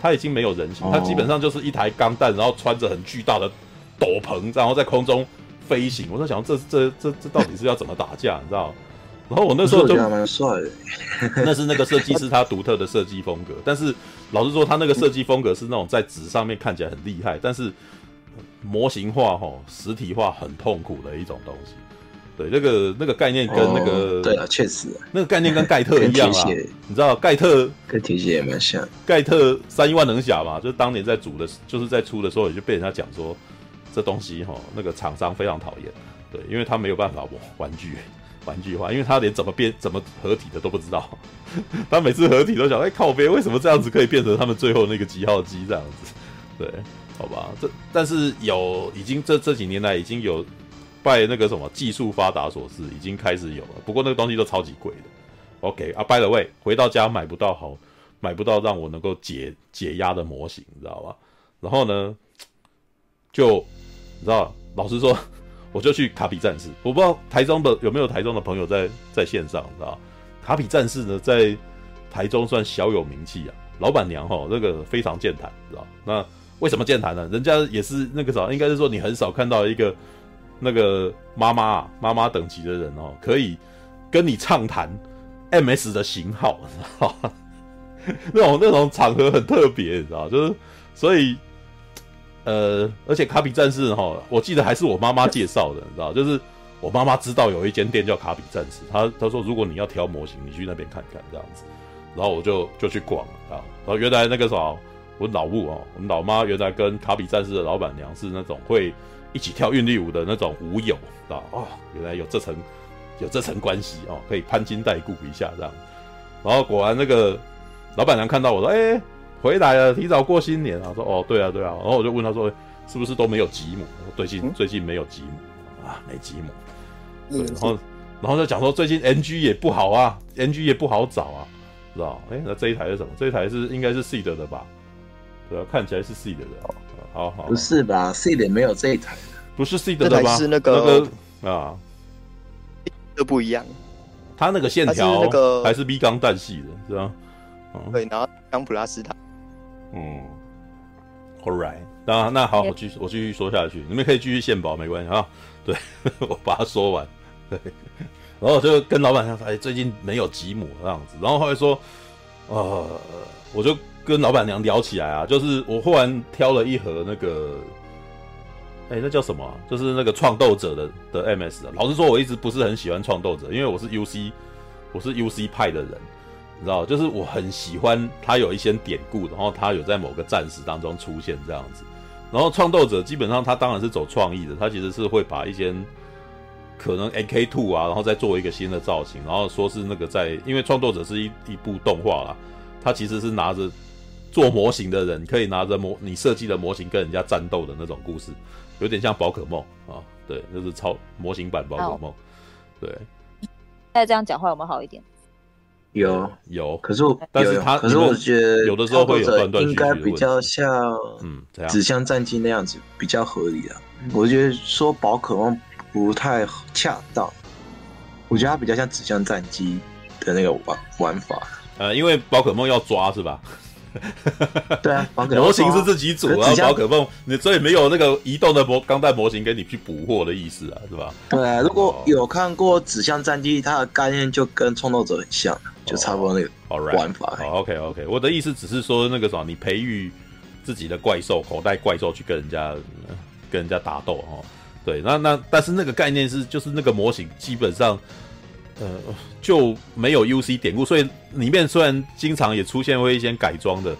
他已经没有人形，他基本上就是一台钢弹，然后穿着很巨大的斗篷，然后在空中飞行。我在想，这这这这到底是要怎么打架？你知道？然后我那时候就蛮帅的，那是那个设计师他独特的设计风格。但是老实说，他那个设计风格是那种在纸上面看起来很厉害，但是。模型化哈，实体化很痛苦的一种东西。对，那个那个概念跟那个，哦、对啊，确实，那个概念跟盖特一样啊。你知道盖特跟铁血也蛮像。盖特三亿万能侠嘛，就是当年在组的，就是在出的时候，也就被人家讲说，这东西哈，那个厂商非常讨厌。对，因为他没有办法玩玩具玩具化，因为他连怎么变怎么合体的都不知道。他每次合体都想，哎、靠边，为什么这样子可以变成他们最后那个几号机这样子？对。好吧，这但是有已经这这几年来已经有拜那个什么技术发达所赐，已经开始有了。不过那个东西都超级贵的。OK 啊，by the way，回到家买不到好，买不到让我能够解解压的模型，你知道吧？然后呢，就你知道，老实说，我就去卡比战士。我不知道台中的有没有台中的朋友在在线上，你知道卡比战士呢，在台中算小有名气啊。老板娘哈，那个非常健谈，你知道那。为什么健谈呢？人家也是那个啥，应该是说你很少看到一个那个妈妈，妈妈等级的人哦，可以跟你畅谈 MS 的型号，你知道？那种那种场合很特别，你知道？就是所以呃，而且卡比战士哈，我记得还是我妈妈介绍的，你知道？就是我妈妈知道有一间店叫卡比战士，她她说如果你要挑模型，你去那边看看这样子，然后我就就去逛啊，然后原来那个啥。我老母哦，我们老妈原来跟卡比战士的老板娘是那种会一起跳韵律舞的那种舞友，啊哦，原来有这层有这层关系哦，可以攀亲带故一下这样。然后果然那个老板娘看到我说，哎、回来了，提早过新年啊。说哦，对啊对啊。然后我就问他说，是不是都没有吉姆？最近最近没有吉姆啊，没吉姆。对，然后然后就讲说最近 NG 也不好啊，NG 也不好找啊，知道？哎、欸，那这一台是什么？这一台是应该是 Seed 的吧？对啊，看起来是 C 的的，好好，好，不是吧？C 的没有这一台，不是 C 的吧？是那个、那个啊，都不一样。它那个线条那个还是 B 钢弹系的，是吧？嗯对，然后当普拉斯塔，嗯，All right，那那好，我继续我继续说下去，你们可以继续献宝，没关系啊。对，我把它说完。对，然后我就跟老板娘说，哎，最近没有吉姆这样子。然后后来说，呃，我就跟老板娘聊起来啊，就是我忽然挑了一盒那个，哎，那叫什么啊？就是那个创斗者的的 MS 啊。老实说，我一直不是很喜欢创斗者，因为我是 UC，我是 UC 派的人。你知道，就是我很喜欢他有一些典故，然后他有在某个战士当中出现这样子。然后创斗者基本上他当然是走创意的，他其实是会把一些可能 AK Two 啊，然后再做一个新的造型，然后说是那个在，因为创斗者是一一部动画啦，他其实是拿着做模型的人可以拿着模你设计的模型跟人家战斗的那种故事，有点像宝可梦啊，对，就是超模型版宝可梦，对。再这样讲话有没有好一点？有有，可是我但是他可是我觉得有的时候会有断断续续的应该比较像嗯，指向战机那样子比较合理啊。我觉得说宝可梦不太恰当，我觉得它比较像指向战机的那个玩玩法。呃，因为宝可梦要抓是吧？对啊，宝可梦模型是自己组，然后指向宝可梦你所以没有那个移动的模钢弹模型给你去补货的意思啊，是吧？对啊，如果有看过指向战机，它的概念就跟创斗者很像，就差不多那个玩法。好，OK OK，我的意思只是说那个什么，你培育自己的怪兽，口袋怪兽去跟人家跟人家打斗哦。对，那那但是那个概念是就是那个模型基本上。呃，就没有 UC 典故，所以里面虽然经常也出现过一些改装的，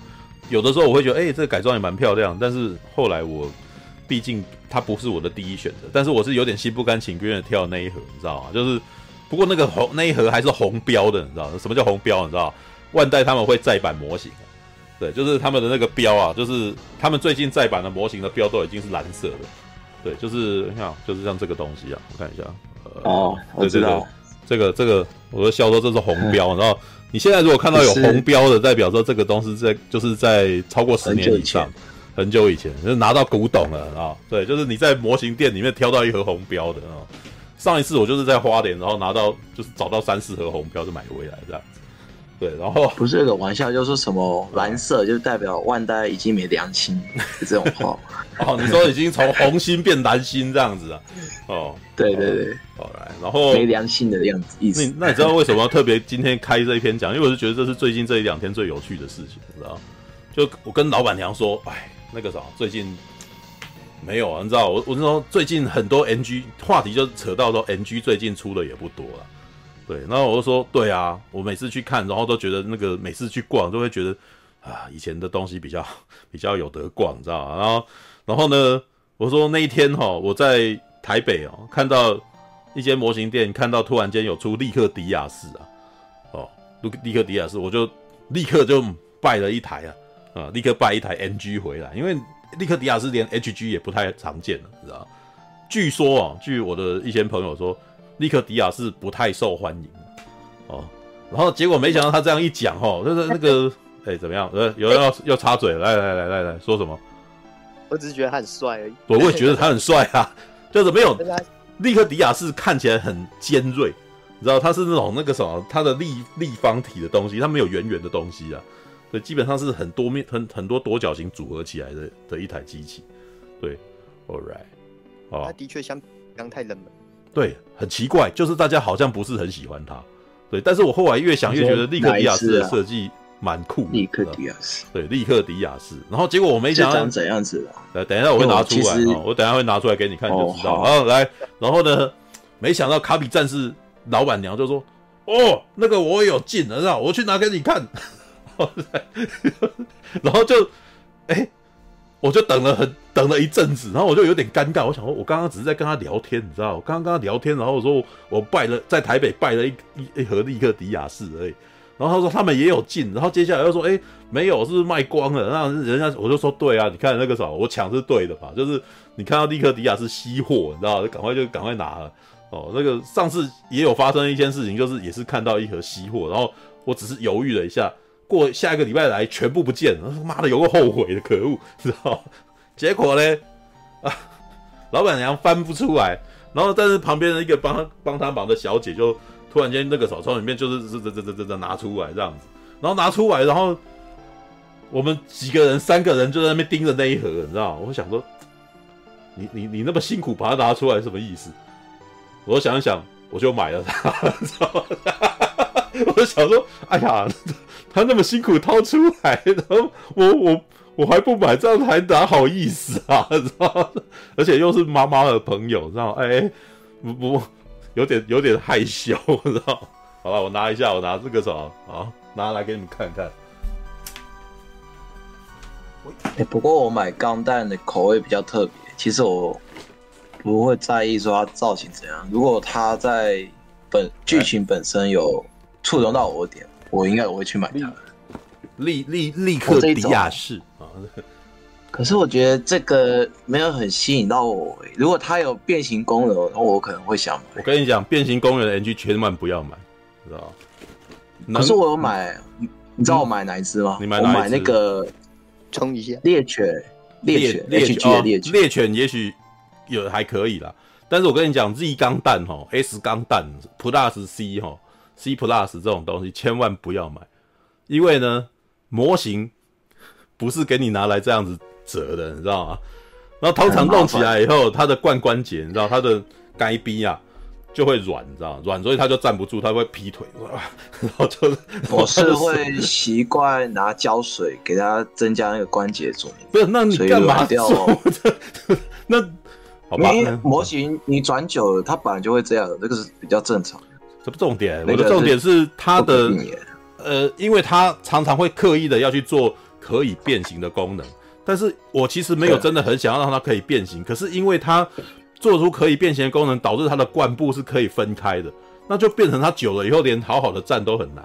有的时候我会觉得，哎、欸，这个改装也蛮漂亮。但是后来我，毕竟它不是我的第一选择，但是我是有点心不甘情不愿的跳那一盒，你知道吗？就是不过那个红那一盒还是红标的，你知道？什么叫红标？你知道吗？万代他们会再版模型，对，就是他们的那个标啊，就是他们最近再版的模型的标都已经是蓝色的，对，就是你看，就是像这个东西啊，我看一下，呃、哦，我知道。这个这个，我都笑说这是红标，然后你现在如果看到有红标的，代表说这个东西在就是在超过十年以上，很久以前，就是拿到古董了啊。对，就是你在模型店里面挑到一盒红标的啊。上一次我就是在花莲，然后拿到就是找到三四盒红标就买回来这样子。对，然后不是有个玩笑，就是说什么蓝色就代表万代已经没良心，是这种话。哦，你说已经从红心变蓝心这样子啊？哦，对对对，好来，然后没良心的样子意思。那你知道为什么要特别今天开这一篇讲？因为我是觉得这是最近这一两天最有趣的事情，你知道？就我跟老板娘说，哎，那个啥，最近没有啊，你知道？我我是说最近很多 NG 话题就扯到说 NG 最近出的也不多了。对，然后我就说，对啊，我每次去看，然后都觉得那个每次去逛，都会觉得啊，以前的东西比较比较有得逛，你知道吗？然后，然后呢，我说那一天哈、哦，我在台北哦，看到一间模型店，看到突然间有出利克迪亚士啊，哦，利克迪亚士，我就立刻就拜了一台啊，啊，立刻拜一台 NG 回来，因为利克迪亚士连 HG 也不太常见了，你知道？据说啊，据我的一些朋友说。利克迪亚是不太受欢迎哦，然后结果没想到他这样一讲哦，就是 那个哎、欸、怎么样？呃，有人要 要插嘴，来来来来来说什么？我只是觉得他很帅而已。我也觉得他很帅啊，就是没有利克迪亚是看起来很尖锐，你知道他是那种那个什么，他的立立方体的东西，他没有圆圆的东西啊，对，基本上是很多面很很多多角形组合起来的的一台机器。对，All right，哦，他的确相当太冷门。对，很奇怪，就是大家好像不是很喜欢他。对，但是我后来越想越觉得利克迪亚斯的设计蛮酷的。利克迪亚斯，对，利克迪亚斯。然后结果我没想到长怎样子来，等一下我会拿出来，哦、我等一下会拿出来给你看，你就知道。然后来，然后呢，没想到卡比战士老板娘就说：“哦，那个我也有进，知道？我去拿给你看。”然后就，哎。我就等了很等了一阵子，然后我就有点尴尬。我想说，我刚刚只是在跟他聊天，你知道？我刚刚跟他聊天，然后我说我拜了在台北拜了一一一盒利克迪亚士而已。然后他说他们也有进，然后接下来又说，哎、没有，是不是卖光了？那人家我就说，对啊，你看那个什么，我抢是对的吧？就是你看到利克迪亚士稀货，你知道？就赶快就赶快拿了。哦，那个上次也有发生一件事情，就是也是看到一盒稀货，然后我只是犹豫了一下。过下一个礼拜来，全部不见了。他 妈的，有个后悔的，可恶，知道？结果呢？啊，老板娘翻不出来，然后但是旁边的一个帮帮他忙的小姐就突然间那个手从里面就是这这这这这拿出来这样子，然后拿出来，然后我们几个人三个人就在那边盯着那一盒，你知道吗？我想说，你你你那么辛苦把它拿出来什么意思？我想一想，我就买了它，知道吗？我就想说，哎呀，他那么辛苦掏出来，然后我我。我还不买，这样还哪好意思啊？知道？而且又是妈妈的朋友，知道？哎，不不，有点有点害羞，知道？好了，我拿一下，我拿这个什么，好，拿来给你们看看。哎，不过我买钢弹的口味比较特别，其实我不会在意说它造型怎样。如果它在本剧情本身有触动到我的点，我应该我会去买它。立立立刻迪亚士啊。可是我觉得这个没有很吸引到我。如果它有变形功能，那我可能会想买。我跟你讲，变形功能的 NG 千万不要买，知道吗？可是我有买，你知道我买哪一只吗？你买哪一只？我买那个冲一下猎犬，猎犬，猎犬，猎犬，猎犬也许有还可以啦。但是我跟你讲，Z 钢弹哈，S 钢弹，Plus C 哈，C Plus 这种东西千万不要买，因为呢，模型。不是给你拿来这样子折的，你知道吗？然后通常弄起来以后，它的冠关节，你知道它的该逼啊就会软，你知道软，所以它就站不住，它会劈腿，然后就我是会习惯拿胶水给它增加那个关节重。不是，那你干嘛掉？那好吧，模型你转久了，它本来就会这样的，这个是比较正常的。这不重点，我的重点是它的呃，因为它常常会刻意的要去做。可以变形的功能，但是我其实没有真的很想要让它可以变形。可是因为它做出可以变形的功能，导致它的冠部是可以分开的，那就变成它久了以后连好好的站都很难，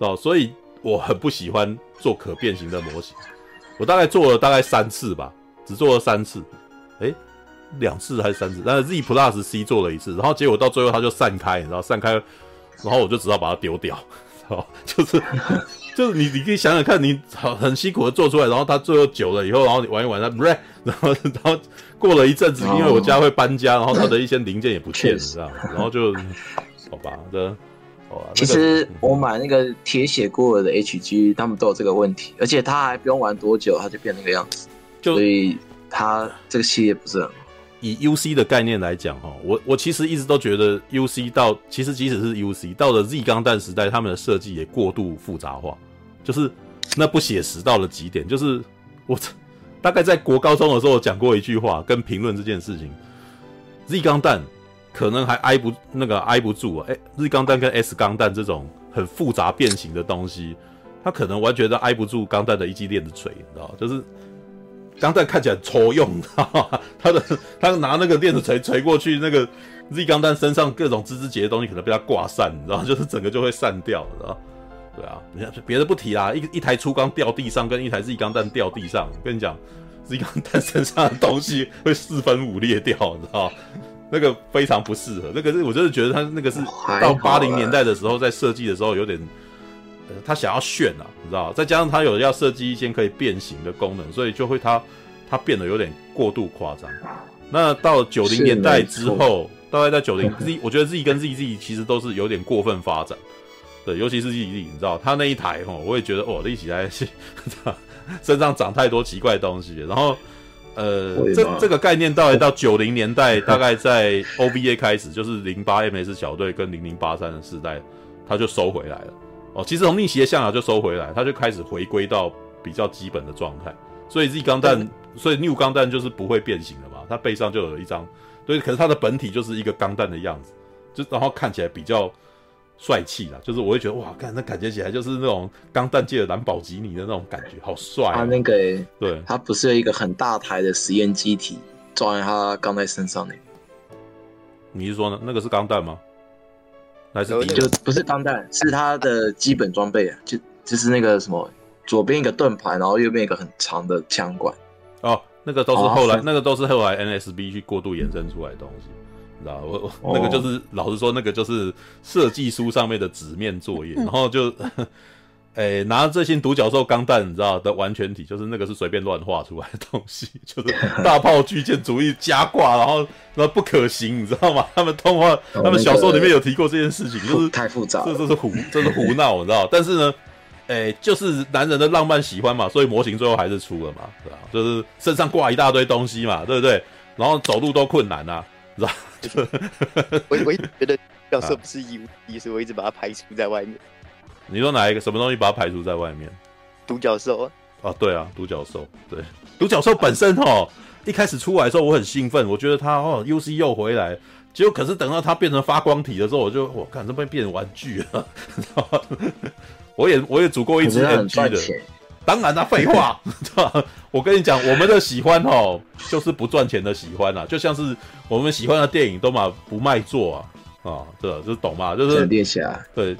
哦，所以我很不喜欢做可变形的模型。我大概做了大概三次吧，只做了三次，诶，两次还是三次？但是 Z Plus C 做了一次，然后结果到最后它就散开，然后散开，然后我就只好把它丢掉，哦，就是。就是你，你可以想想看，你很很辛苦的做出来，然后它最后久了以后，然后你玩一玩它，不是，然后然后过了一阵子，因为我家会搬家，然后它的一些零件也不见了，这样，然后就好吧，这好吧。其实我买那个铁血孤儿的 HG，他们都有这个问题，而且他还不用玩多久，他就变那个样子，所以他这个系列不是很好。以 UC 的概念来讲，哈，我我其实一直都觉得 UC 到其实即使是 UC 到了 Z 钢弹时代，他们的设计也过度复杂化。就是那不写实到了极点，就是我大概在国高中的时候讲过一句话，跟评论这件事情，Z 钢弹可能还挨不那个挨不住啊，哎，Z 钢弹跟 S 钢弹这种很复杂变形的东西，它可能完全都挨不住钢弹的一击链子锤，你知道就是钢弹看起来很抽用，他的他拿那个链子锤锤过去，那个 Z 钢弹身上各种枝枝节的东西可能被它挂散，你知道 就是整个就会散掉，你知道对啊，别的不提啦，一一台粗钢掉地上，跟一台 Z 钢弹掉地上，跟你讲，Z 钢弹身上的东西会四分五裂掉，你知道那个非常不适合。那个是我真的觉得他那个是到八零年代的时候在设计的时候有点，呃，他想要炫啊，你知道再加上他有要设计一些可以变形的功能，所以就会他他变得有点过度夸张。那到九零年代之后，大概在九零 Z，我觉得 Z 跟 ZZ 其实都是有点过分发展。对，尤其是 ZZ，，你知道他那一台吼，我也觉得哦，立起来是 身上长太多奇怪的东西。然后，呃，这这个概念到来到九零年代，大概在 OVA 开始，就是零八 MS 小队跟零零八三的时代，他就收回来了。哦，其实从逆袭的象牙就收回来，他就开始回归到比较基本的状态。所以 Z 钢弹，所以 New 钢弹就是不会变形了嘛，它背上就有一张，对，可是它的本体就是一个钢弹的样子，就然后看起来比较。帅气啦，就是我会觉得哇，看那感觉起来就是那种钢弹界的蓝宝吉尼的那种感觉，好帅啊。他那个对，他不是有一个很大台的实验机体装在他钢弹身上呢？你是说呢？那个是钢弹吗？还是就不是钢弹，是他的基本装备啊，就就是那个什么，左边一个盾牌，然后右边一个很长的枪管。哦，那个都是后来，哦、那个都是后来 NSB 去过度延伸出来的东西。你知道我我那个就是、oh. 老实说，那个就是设计书上面的纸面作业，然后就，哎、诶，拿这些独角兽钢弹，你知道的完全体，就是那个是随便乱画出来的东西，就是大炮巨舰主义加挂，然后那不可行，你知道吗？他们动画、他们小说里面有提过这件事情，就是太复杂，这这是胡，这是胡闹，你知道？但是呢，诶，就是男人的浪漫喜欢嘛，所以模型最后还是出了嘛，对吧？就是身上挂一大堆东西嘛，对不对？然后走路都困难啊，知道？我我一直觉得角色不是义务，所以我一直把它排除在外面。你说哪一个什么东西把它排除在外面？独角兽啊！啊，对啊，独角兽，对，独角兽本身哦，一开始出来的时候我很兴奋，我觉得它哦，UC 又回来，结果可是等到它变成发光体的时候，我就我看这边变成玩具了，知道吗？我也我也组过一只 NG 的，当然啦、啊，废话？我跟你讲，我们的喜欢哦，就是不赚钱的喜欢啊，就像是我们喜欢的电影都嘛不卖座啊。啊，对，就是懂嘛，就是猎侠。对，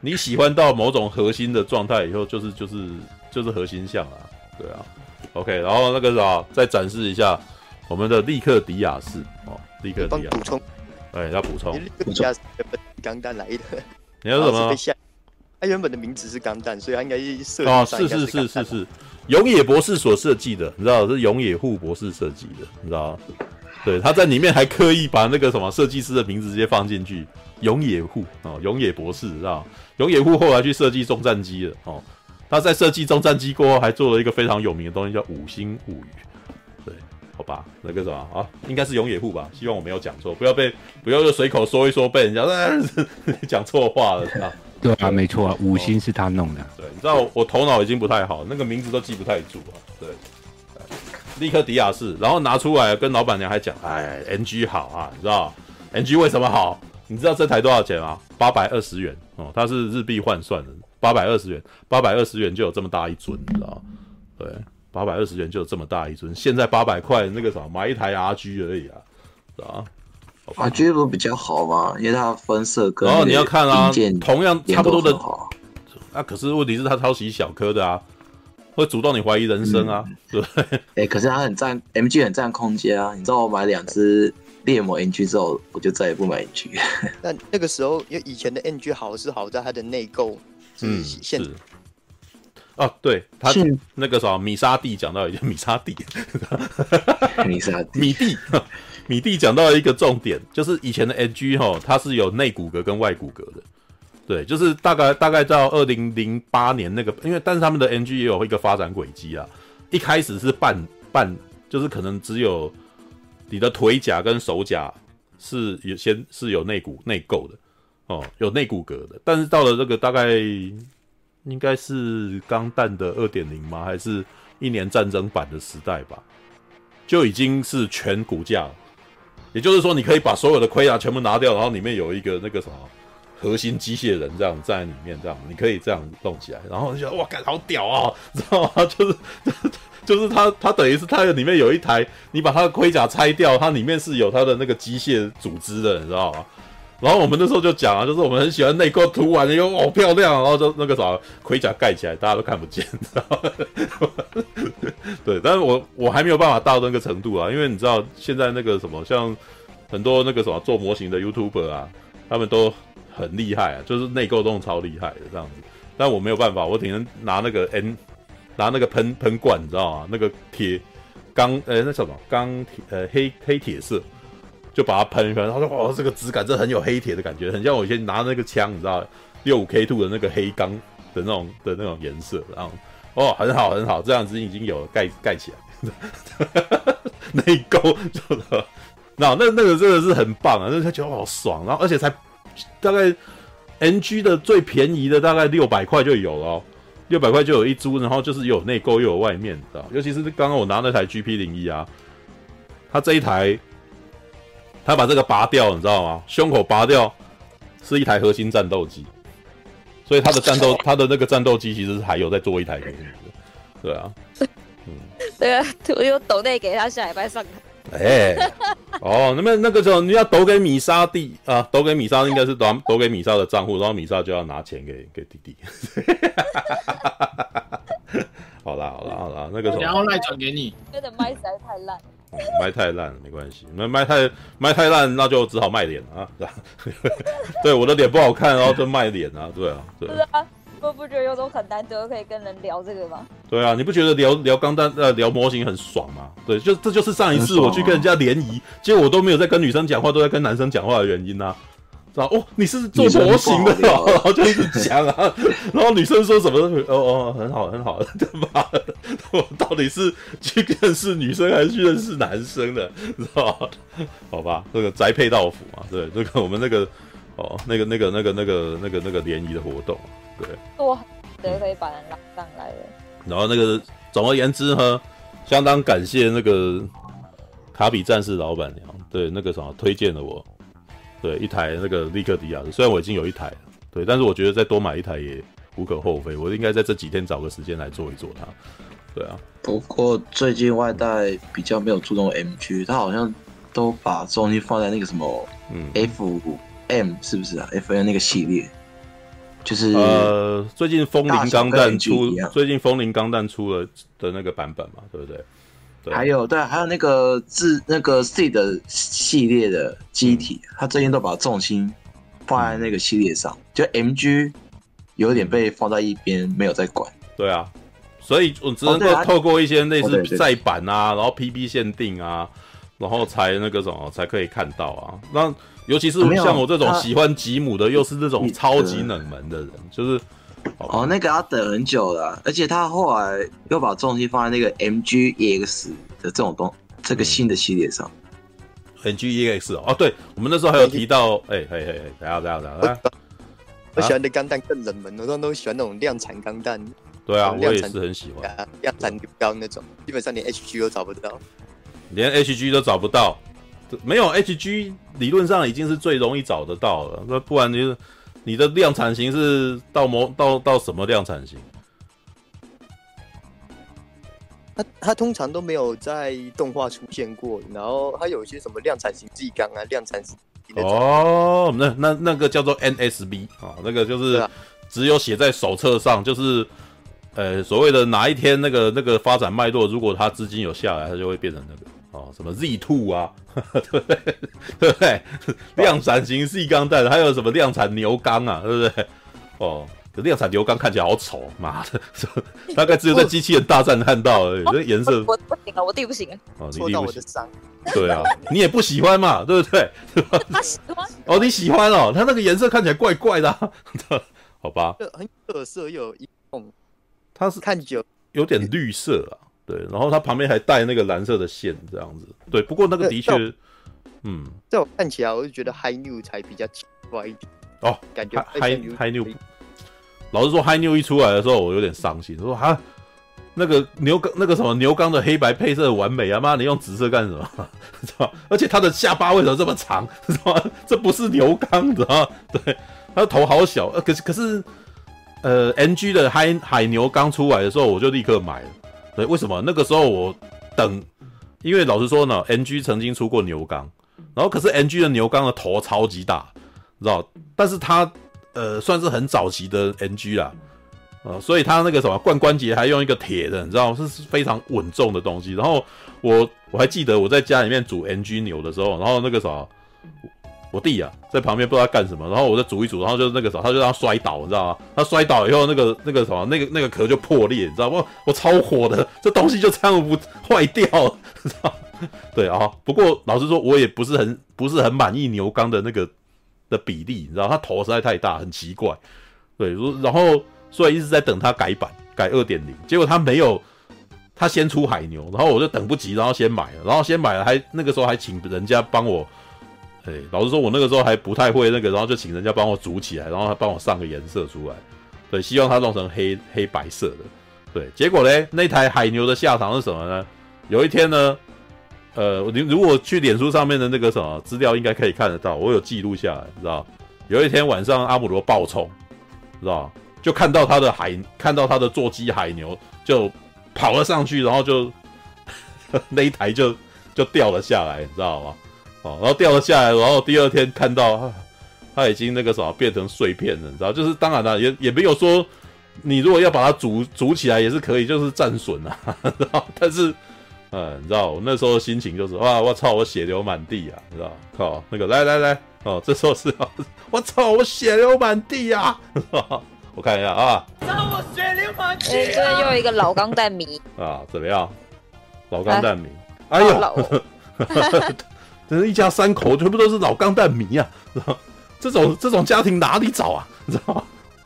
你喜欢到某种核心的状态以后，就是就是就是核心像啊，对啊。OK，然后那个啥，再展示一下我们的利克迪亚士哦，利克迪亚。补充，哎，要补充。利克迪亚士原本钢弹来的。你要什么？他原本的名字是钢弹，所以他应该是设计。哦，是是是是是，永野博士所设计的，你知道是永野护博士设计的，你知道。对，他在里面还刻意把那个什么设计师的名字直接放进去，永野户哦，永野博士知道？永野户后来去设计中战机了哦，他在设计中战机过后，还做了一个非常有名的东西，叫五星物语。对，好吧，那个什么啊，应该是永野户吧？希望我没有讲错，不要被不要就随口说一说，被人家讲 错话了啊。对啊，没错啊，五星是他弄的。对，你知道我，我头脑已经不太好，那个名字都记不太住啊。对。利克迪亚士，然后拿出来跟老板娘还讲，哎，NG 好啊，你知道？NG 为什么好？你知道这台多少钱吗？八百二十元哦，它是日币换算的，八百二十元，八百二十元就有这么大一尊，你知道？对，八百二十元就有这么大一尊。现在八百块那个什么，买一台 RG 而已啊，知道？RG 不比较好吗？因为它分色跟，然后你要看啊，同样差不多的，啊，可是问题是它超级小颗的啊。会主动你怀疑人生啊，嗯、对不对？哎、欸，可是它很占 MG 很占空间啊！你知道我买两只猎魔 NG 之后，我就再也不买 NG。那那个时候，因为以前的 NG 好是好在它的内构，嗯，现是哦，对，他那个什么米沙蒂讲到一个米沙蒂，米沙蒂米蒂米蒂讲到一个重点，就是以前的 NG 哈，它是有内骨骼跟外骨骼的。对，就是大概大概到二零零八年那个，因为但是他们的 NG 也有一个发展轨迹啊。一开始是半半，就是可能只有你的腿甲跟手甲是有先是有内骨内构的哦，有内骨骼的。但是到了这个大概应该是钢弹的二点零吗？还是一年战争版的时代吧？就已经是全骨架了。也就是说，你可以把所有的盔甲全部拿掉，然后里面有一个那个什么。核心机械人这样站在里面，这样你可以这样动起来，然后就觉得哇，干好屌啊，知道吗？就是 就是它它等于是它里面有一台，你把它的盔甲拆掉，它里面是有它的那个机械组织的，你知道吗？然后我们那时候就讲啊，就是我们很喜欢内裤涂完以后好漂亮，然后就那个啥盔甲盖起来，大家都看不见，知道吗？对，但是我我还没有办法到那个程度啊，因为你知道现在那个什么，像很多那个什么做模型的 YouTuber 啊，他们都。很厉害啊，就是内构动超厉害的这样子，但我没有办法，我只能拿那个 N，拿那个喷喷罐，你知道吗？那个铁钢，呃，那什么钢铁，呃，黑黑铁色，就把它喷一喷。他说：“哇，这个质感，这很有黑铁的感觉，很像我以前拿那个枪，你知道，六五 K two 的那个黑钢的那种的那种颜色。”然后，哦，很好很好，这样子已经有盖盖起来，内构做的，那那那个真的是很棒啊，那他觉得好爽，然后而且才。大概 NG 的最便宜的大概六百块就有了，哦，六百块就有一株，然后就是有内购又有外面，知道？尤其是刚刚我拿那台 GP 零一啊，它这一台，它把这个拔掉，你知道吗？胸口拔掉是一台核心战斗机，所以它的战斗，它的那个战斗机其实是还有在做一台给你的，对啊，嗯，对啊，我又抖内给他下礼拜上台。哎，哦，那么那个时候你要抖给米莎弟啊，抖给米莎应该是抖抖给米莎的账户，然后米莎就要拿钱给给弟弟。好啦好啦好啦，那个时候。然后赖转给你，真的麦实在太烂，麦太烂了没关系，那麦太麦太烂，那就只好卖脸啊，对，我的脸不好看，然后就卖脸啊，对啊，对啊，我不觉得有种很难得可以跟人聊这个吗？对啊，你不觉得聊聊钢弹呃聊模型很爽吗？对，就这就是上一次我去跟人家联谊，结果我都没有在跟女生讲话，都在跟男生讲话的原因啊。知道哦，你是做模型的，然后就一直讲啊，然后女生说什么哦哦，很好很好，对吧？我到底是去认识女生还是去认识男生的，知道吧？好吧，这个宅配到府嘛，对，这个我们那个哦，那个那个那个那个那个那个联谊的活动，对，哇，对，可以把人拉上来了。然后那个总而言之呢，相当感谢那个卡比战士老板娘，对那个什么推荐了我。对，一台那个利克迪亚的，虽然我已经有一台了，对，但是我觉得再多买一台也无可厚非。我应该在这几天找个时间来做一做它。对啊，不过最近外带比较没有注重 MG，他好像都把重心放在那个什么，嗯，FM 是不是啊？FM 那个系列，就是呃，最近风铃钢弹出，最近风铃钢弹出了的那个版本嘛，对不对？对。还有对，还有那个自那个 C 的系列的机体，他最近都把重心放在那个系列上，就 MG 有点被放在一边，没有在管。对啊，所以我只能够透过一些类似再版啊，然后 PB 限定啊，然后才那个什么才可以看到啊。那尤其是像我这种喜欢吉姆的，又是这种超级冷门的人，就是。哦，那个要等很久了，啊，而且他后来又把重心放在那个 MGEX 的这种东这个新的系列上。MGEX 哦，对，我们那时候还有提到，哎嘿嘿，等下等下等下，我喜欢的钢弹更冷门，我都都喜欢那种量产钢弹。对啊，我也是很喜欢量产牛钢那种，基本上连 HG 都找不到，连 HG 都找不到，没有 HG 理论上已经是最容易找得到了，那不然就是。你的量产型是到模到到什么量产型？它它通常都没有在动画出现过，然后它有一些什么量产型 G 钢啊，量产型哦，那那那个叫做 NSB 啊，那个就是只有写在手册上，就是呃所谓的哪一天那个那个发展脉络，如果它资金有下来，它就会变成那个。哦，什么 Z Two 啊，对不对？对不对？量产型 C 钢弹，还有什么量产牛钢啊，对不对？哦，可量产牛钢看起来好丑，妈的，大概只有在机器人大战看到而已。这颜色我不行啊，我弟不行啊，哦，你弟不行。对啊，你也不喜欢嘛，对不对？他喜欢哦，你喜欢哦，他那个颜色看起来怪怪的，好吧？很有特色又有一种，它是看久有点绿色啊。对，然后它旁边还带那个蓝色的线，这样子。对，不过那个的确，嗯，在我看起来，我就觉得 High New 才比较奇怪一点。哦，感觉 High High New，老实说，High New 一出来的时候，我有点伤心，说哈，那个牛钢那个什么牛刚的黑白配色完美啊，妈，你用紫色干什么？知道？而且它的下巴为什么这么长？知道吗？这不是牛钢，知道吗？对，它的头好小。呃，可是可是，呃，NG 的海海牛刚出来的时候，我就立刻买了。对，为什么那个时候我等？因为老实说呢，NG 曾经出过牛钢，然后可是 NG 的牛钢的头超级大，你知道？但是它呃算是很早期的 NG 啦，呃，所以它那个什么冠关节还用一个铁的，你知道是非常稳重的东西。然后我我还记得我在家里面煮 NG 牛的时候，然后那个什么。我弟啊，在旁边不知道干什么，然后我再煮一煮，然后就那个时候，他就让他摔倒，你知道吗？他摔倒以后，那个那个什么，那个那个壳就破裂，你知道吗？我超火的，这东西就这样不坏掉，你知道？对啊，不过老实说，我也不是很不是很满意牛刚的那个的比例，你知道，他头实在太大，很奇怪。对，然后所以一直在等他改版，改二点零，结果他没有，他先出海牛，然后我就等不及，然后先买了，然后先买了，还那个时候还请人家帮我。对，老实说，我那个时候还不太会那个，然后就请人家帮我组起来，然后他帮我上个颜色出来。对，希望它弄成黑黑白色的。对，结果呢，那台海牛的下场是什么呢？有一天呢，呃，你如果去脸书上面的那个什么资料，应该可以看得到，我有记录下来，知道？有一天晚上，阿姆罗暴冲，知道？就看到他的海，看到他的座机海牛就跑了上去，然后就 那一台就就掉了下来，你知道吗？哦，然后掉了下来，然后第二天看到它已经那个什么变成碎片了，你知道？就是当然了，也也没有说你如果要把它煮煮起来也是可以，就是战损啊，知道？但是，嗯，你知道我那时候心情就是哇，我操，我血流满地啊，你知道？靠，那个来来来，哦，这时候是，我操，我血流满地啊，我看一下啊哎，这又一个老钢弹迷，啊，怎么样？老钢弹迷，哎呦，老 真是一家三口全部都是老钢弹迷啊！知 道这种这种家庭哪里找啊？你知道吗？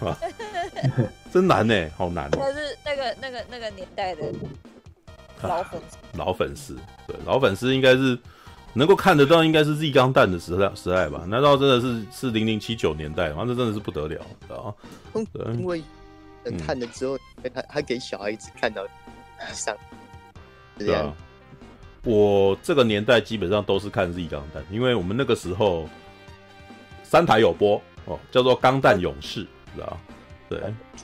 啊，真难呢，好难哦。他是那个那个那个年代的老粉丝，老粉丝，对，老粉丝应该是能够看得到，应该是 Z 钢弹的时代时代吧？难道真的是是零零七九年代吗？这真的是不得了，知道吗？因为人看了之后，他他给小孩子看到上，这样对啊。我这个年代基本上都是看 Z 钢弹，因为我们那个时候三台有播哦，叫做《钢弹勇士》，知道吧？对，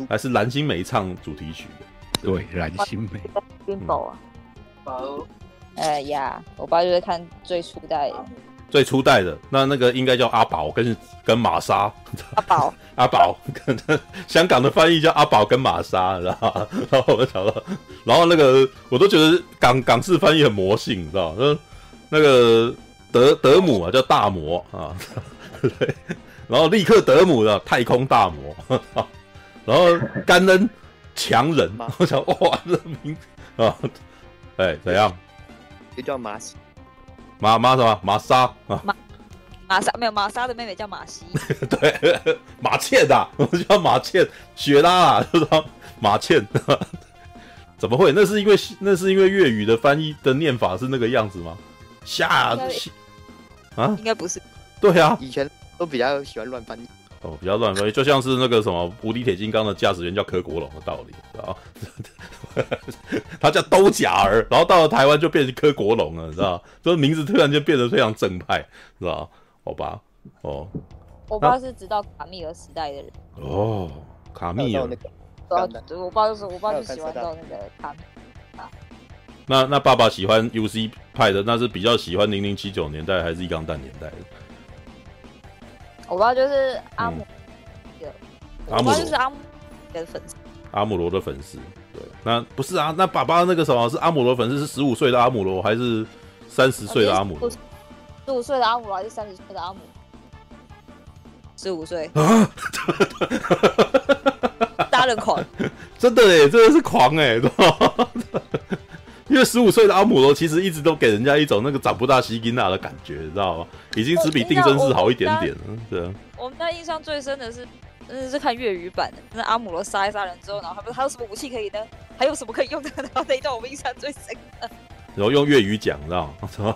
还是蓝心湄唱主题曲的。对，蓝心湄。冰宝啊，哎呀，我爸就是看最初代的，最初代的那那个应该叫阿宝跟跟玛莎，阿宝 阿宝，可能香港的翻译叫阿宝跟玛莎，知道吗？然后我就想到，然后那个我都觉得港港式翻译很魔性，你知道吗？那个德德姆啊叫大魔啊，对，然后立刻德姆的太空大魔，然后甘恩强人，我想哇这名字啊，哎怎样？就叫马西，马马什么马莎啊？玛莎没有玛莎的妹妹叫玛西，对，马倩的、啊，我叫马倩，雪拉啊，就是马倩，怎么会？那是因为那是因为粤语的翻译的念法是那个样子吗？下啊，应该不是，对啊，以前都比较喜欢乱翻译。哦，比较乱翻译，就像是那个什么无敌铁金刚的驾驶员叫柯国龙的道理，知道 他叫兜甲儿，然后到了台湾就变成柯国龙了，你知道这名字突然间变得非常正派，知道好吧？哦，我爸是直到卡密尔时代的人。哦，卡密尔。对，我爸就是我爸就喜欢到那个卡密尔。那那爸爸喜欢 UC 派的，那是比较喜欢零零七九年代还是一钢弹年代的？我爸就是阿姆，嗯、我爸就是阿姆的粉丝。阿姆罗的粉丝，对，那不是啊？那爸爸那个什么是阿姆罗粉丝？是十五岁的阿姆罗还是三十岁的阿姆罗？十五岁的阿姆罗还是三十岁的阿姆？十五岁啊！杀人狂，真的哎，真的是狂哎，因为十五岁的阿姆罗其实一直都给人家一种那个长不大西金娜的感觉，你知道吗？已经只比定真寺好一点点了，对啊。我们家印象最深的是，真的是看粤语版的，那阿姆罗杀一杀人之后，然后他不是还有什么武器可以呢？还有什么可以用的？然后那一段我们印象最深的。然后用粤语讲，知道吗？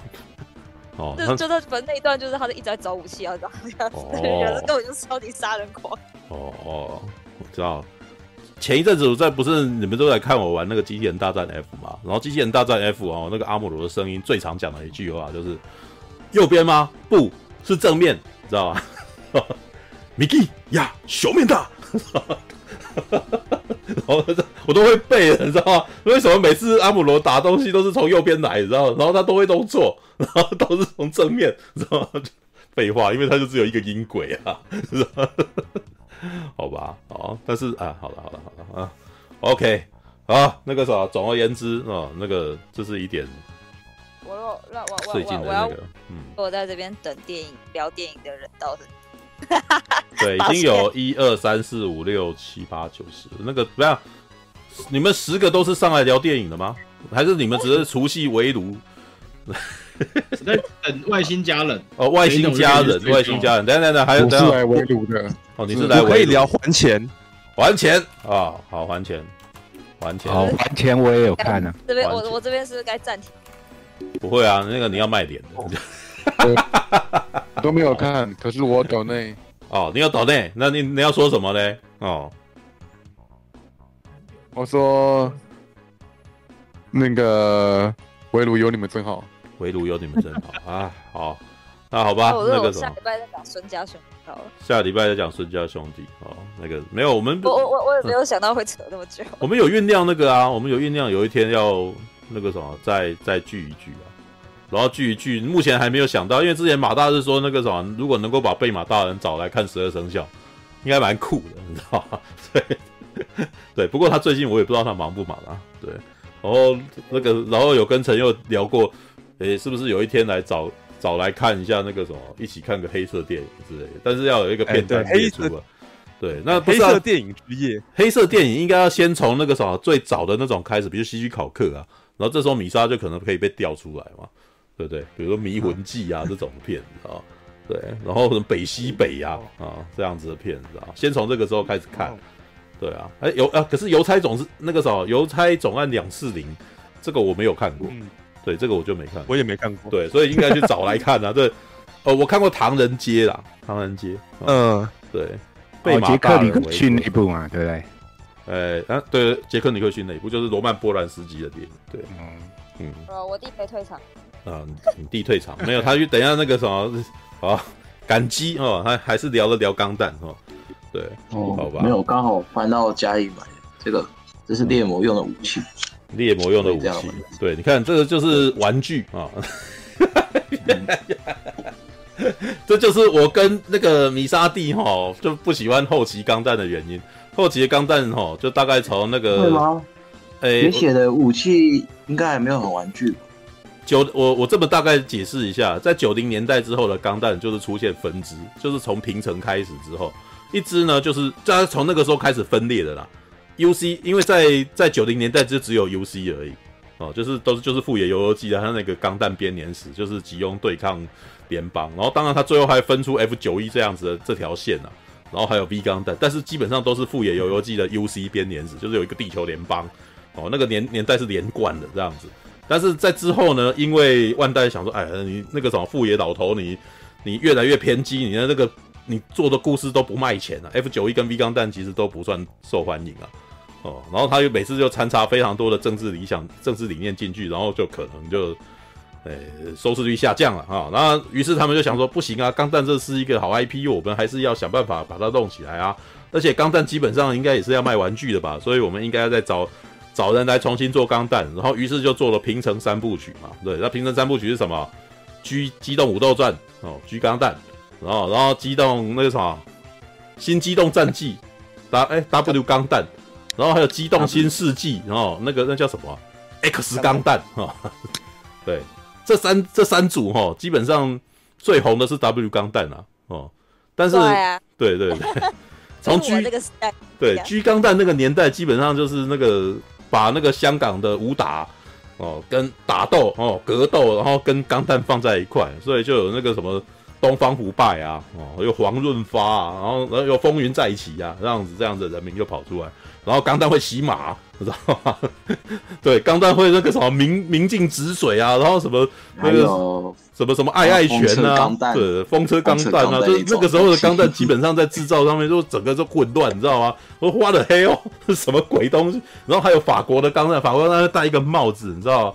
哦，就就是反正那一段就是他的一直在找武器啊，这样子，人根本就是超级杀人狂。哦哦，我知道。前一阵子我在不是你们都在看我玩那个机器人大战 F 嘛？然后机器人大战 F 啊，那个阿姆罗的声音最常讲的一句话就是右边吗？不是正面，你知道吗？米基呀，小面大，然后我都会背，你知道吗？为什么每次阿姆罗打东西都是从右边来，你知道吗？然后他都会弄错，然后都是从正面，知道吗？废话，因为他就只有一个音轨啊，知道吗？好吧，好，但是啊，好了，好了，好了啊，OK，好，那个啥，总而言之啊、哦，那个这是一点。我我让我我最近的那个，嗯，我在这边等电影聊电影的人倒是，对，已经有一二三四五六七八九十，那个不要，你们十个都是上来聊电影的吗？还是你们只是除夕围炉？在等外星家人。哦，外星家人，外星家人，等等等，还有等是来围炉的。哦，你是来可以聊还钱，还钱？啊，好还钱，还钱，好 还钱，我也有看呢。这边我我这边是不是该暂停？不会啊，那个你要卖脸的，都没有看，可是我抖内。哦，你要抖内，那你你要说什么嘞？哦，我说那个围炉有你们真好。围炉有你们真好啊！好，那好吧，哦、那个什么，下礼拜再讲孙家兄弟好了。下礼拜再讲孙家兄弟哦。那个没有，我们我我我也 没有想到会扯那么久。我们有酝酿那个啊，我们有酝酿有一天要那个什么，再再聚一聚啊。然后聚一聚，目前还没有想到，因为之前马大是说那个什么，如果能够把贝马大人找来看十二生肖，应该蛮酷的，你知道吗？对对，不过他最近我也不知道他忙不忙啊。对，然后那个然后有跟陈佑聊过。诶、欸，是不是有一天来找找来看一下那个什么，一起看个黑色电影之类的？但是要有一个片段列出啊。对，那不黑是、啊、色电影之夜，黑色电影应该要先从那个什么最早的那种开始，比如希区考克啊，然后这时候米莎就可能可以被调出来嘛，对不对？比如说《迷魂记》啊这种片子啊，对，然后什么北西北呀啊，啊这样子的片子啊，先从这个时候开始看，对啊，哎邮啊，可是邮差总是那个什么邮差总案两四零，这个我没有看过，嗯，对，这个我就没看，我也没看过，对，所以应该去找来看啊，对，呃，我看过《唐人街》啦，《唐人街》，嗯，对。贝杰克尼克逊那一部嘛，对不对？呃、欸，啊，对，杰克尼克逊那一部就是罗曼波兰斯基的电影，对，嗯嗯。呃，我弟没退场。啊，你弟退场没有？他去等一下那个什么，啊，感激哦，他还是聊了聊钢弹哦，对，哦，好吧，没有，刚好搬到家里买的这个，这是猎魔用的武器，猎魔用的武器，对，你看这个就是玩具啊。嗯 这就是我跟那个米沙蒂哈就不喜欢后期钢弹的原因。后期的钢弹哈就大概从那个，对吗？哎、欸，你写的武器应该还没有很玩具吧？九，我我这么大概解释一下，在九零年代之后的钢弹就是出现分支，就是从平成开始之后，一支呢就是在从那个时候开始分裂的啦。UC 因为在在九零年代就只有 UC 而已哦，就是都是就是富野由悠记的他那个钢弹编年史，就是吉翁对抗。联邦，然后当然他最后还分出 F 九一这样子的这条线啊，然后还有 V 钢弹，但是基本上都是富野由悠记的 UC 编年史，就是有一个地球联邦哦，那个年年代是连贯的这样子。但是在之后呢，因为万代想说，哎，你那个什么富野老头，你你越来越偏激，你的那个你做的故事都不卖钱啊。F 九一跟 V 钢弹其实都不算受欢迎啊，哦，然后他又每次就掺杂非常多的政治理想、政治理念进去，然后就可能就。诶、欸，收视率下降了哈，那于是他们就想说，不行啊，钢弹这是一个好 IP，我们还是要想办法把它弄起来啊。而且钢弹基本上应该也是要卖玩具的吧，所以我们应该要再找找人来重新做钢弹。然后于是就做了平成三部曲嘛，对，那平成三部曲是什么？G 机动武斗传哦，G 钢弹，然后然后机动那个什么新机动战记，W 哎 W 钢弹，然后还有机动新世纪，然后那个那叫什么？X 钢弹哈，对。这三这三组哈，基本上最红的是 W 钢弹啊，哦，但是对，啊、对对对，从 G 那个时代，对。G 钢弹那个年代，基本上就是那个把那个香港的武打哦跟打斗哦格斗，然后跟钢弹放在一块，所以就有那个什么东方不败啊，哦有黄润发啊，然后然后有风云再起啊，这样子这样子的人名就跑出来。然后钢弹会洗马，你知道吗？对，钢弹会那个什么明明镜止水啊，然后什么那个什么什么爱爱拳啊，对，风车钢弹啊，就是那个时候的钢弹基本上在制造上面就整个就混乱，你知道吗？我花的黑哦，是什么鬼东西？然后还有法国的钢弹，法国钢弹戴一个帽子，你知道吗？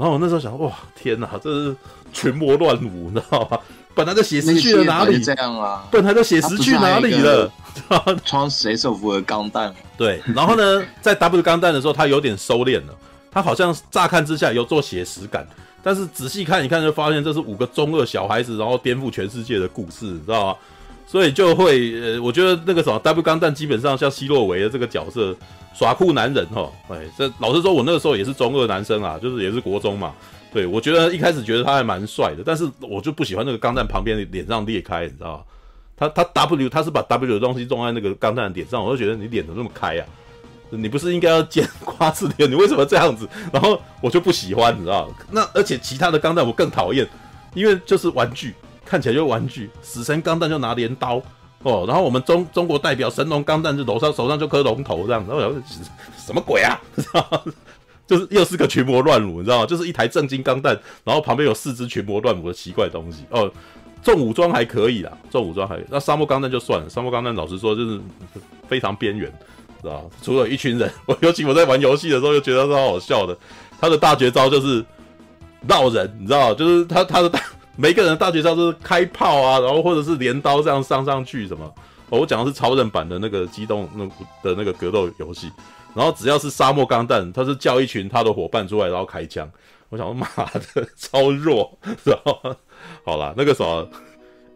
然后我那时候想，哇，天哪，这是群魔乱舞，你知道吗？本来就写实去了哪里？这样啊，本来就写实去哪里了？穿水手服的钢弹。对，然后呢，在 W 钢弹的时候，他有点收敛了。他好像乍看之下有做写实感，但是仔细看一看，就发现这是五个中二小孩子，然后颠覆全世界的故事，你知道吗？所以就会，呃，我觉得那个什么 W 钢弹基本上像希洛维的这个角色，耍酷男人哈。哎，这老实说，我那个时候也是中二男生啊，就是也是国中嘛。对，我觉得一开始觉得他还蛮帅的，但是我就不喜欢那个钢弹旁边脸上裂开，你知道吗？他他 W 他是把 W 的东西种在那个钢弹脸上，我就觉得你脸怎么那么开啊？你不是应该要剪 瓜子脸？你为什么这样子？然后我就不喜欢，你知道吗？那而且其他的钢弹我更讨厌，因为就是玩具，看起来就玩具。死神钢弹就拿镰刀哦，然后我们中中国代表神龙钢弹就手上手上就颗龙头这样子，然后 什么鬼啊？就是又是个群魔乱舞，你知道吗？就是一台正经钢弹，然后旁边有四只群魔乱舞的奇怪东西哦。重武装还可以啦，重武装还，那沙漠钢弹就算了。沙漠钢弹老实说就是非常边缘，知道吗？除了一群人，我尤其我在玩游戏的时候就觉得他好好笑的。他的大绝招就是绕人，你知道吗？就是他他的大每个人的大绝招都是开炮啊，然后或者是镰刀这样上上去什么。哦，我讲的是超人版的那个机动那的那个格斗游戏。然后只要是沙漠钢弹，他是叫一群他的伙伴出来，然后开枪。我想说，妈的，超弱，知道？好啦，那个什么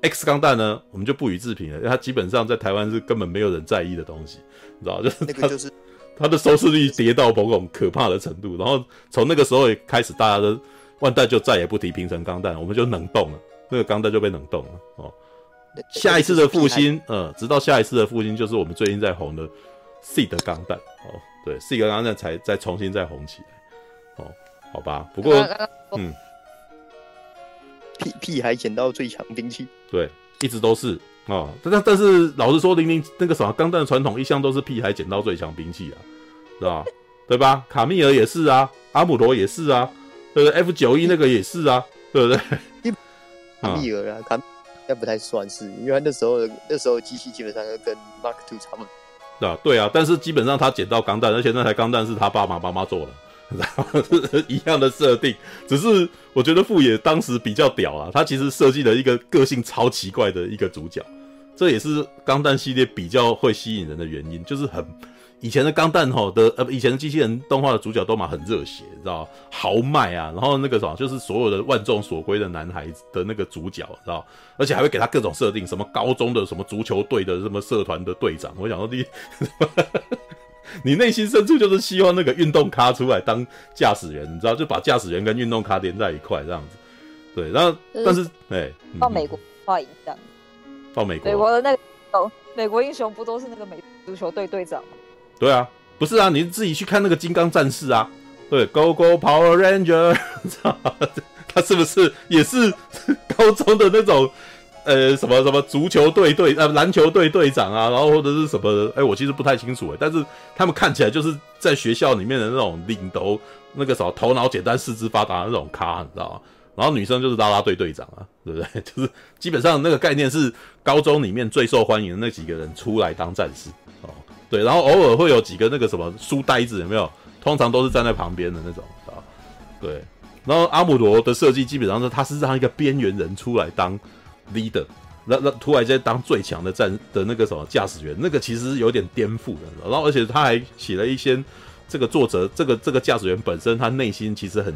X 钢弹呢，我们就不予置评了，因为它基本上在台湾是根本没有人在意的东西，你知道就是那个，就是它的收视率跌到某种可怕的程度。然后从那个时候也开始，大家都万代就再也不提平成钢弹，我们就冷冻了，那个钢弹就被冷冻了哦。下一次的复兴，呃，直到下一次的复兴，就是我们最近在红的 Seed 钢弹哦，对，Seed 钢弹才再重新再红起来，哦，好吧，不过嗯，屁屁还捡到最强兵器，对，一直都是哦，但但但是老实说，零零那个什么钢弹传统一向都是屁还捡到最强兵器啊，是吧？对吧？卡密尔也是啊，阿姆罗也是啊，对不对？F 九一那个也是啊，对不对？卡密尔啊，卡。应该不太算是，因为那时候那时候机器基本上都跟 Mark Two 差不多。对啊，对啊，但是基本上他捡到钢弹，而且那台钢弹是他爸爸妈妈做的，然 后一样的设定，只是我觉得富野当时比较屌啊，他其实设计了一个个性超奇怪的一个主角，这也是钢弹系列比较会吸引人的原因，就是很。以前的钢弹吼的呃，以前的机器人动画的主角都嘛很热血，你知道豪迈啊，然后那个什么，就是所有的万众所归的男孩子的那个主角，知道而且还会给他各种设定，什么高中的什么足球队的什么社团的队长。我想说你，你内心深处就是希望那个运动咖出来当驾驶员，你知道，就把驾驶员跟运动咖连在一块这样子。对，然后但是哎，到美国化影响，到美国，美国的那个美国英雄不都是那个美足球队队长吗？对啊，不是啊，你自己去看那个金刚战士啊，对，Go Go Power Ranger，他是不是也是 高中的那种，呃，什么什么足球队队呃篮球队队长啊，然后或者是什么，哎，我其实不太清楚哎，但是他们看起来就是在学校里面的那种领头，那个什么头脑简单四肢发达的那种咖，你知道吗？然后女生就是啦啦队队长啊，对不对？就是基本上那个概念是高中里面最受欢迎的那几个人出来当战士哦。对，然后偶尔会有几个那个什么书呆子，有没有？通常都是站在旁边的那种啊。对，然后阿姆罗的设计基本上是他是让一个边缘人出来当 leader，那那突然间当最强的战的那个什么驾驶员，那个其实有点颠覆的。然后而且他还写了一些这个作者这个这个驾驶员本身他内心其实很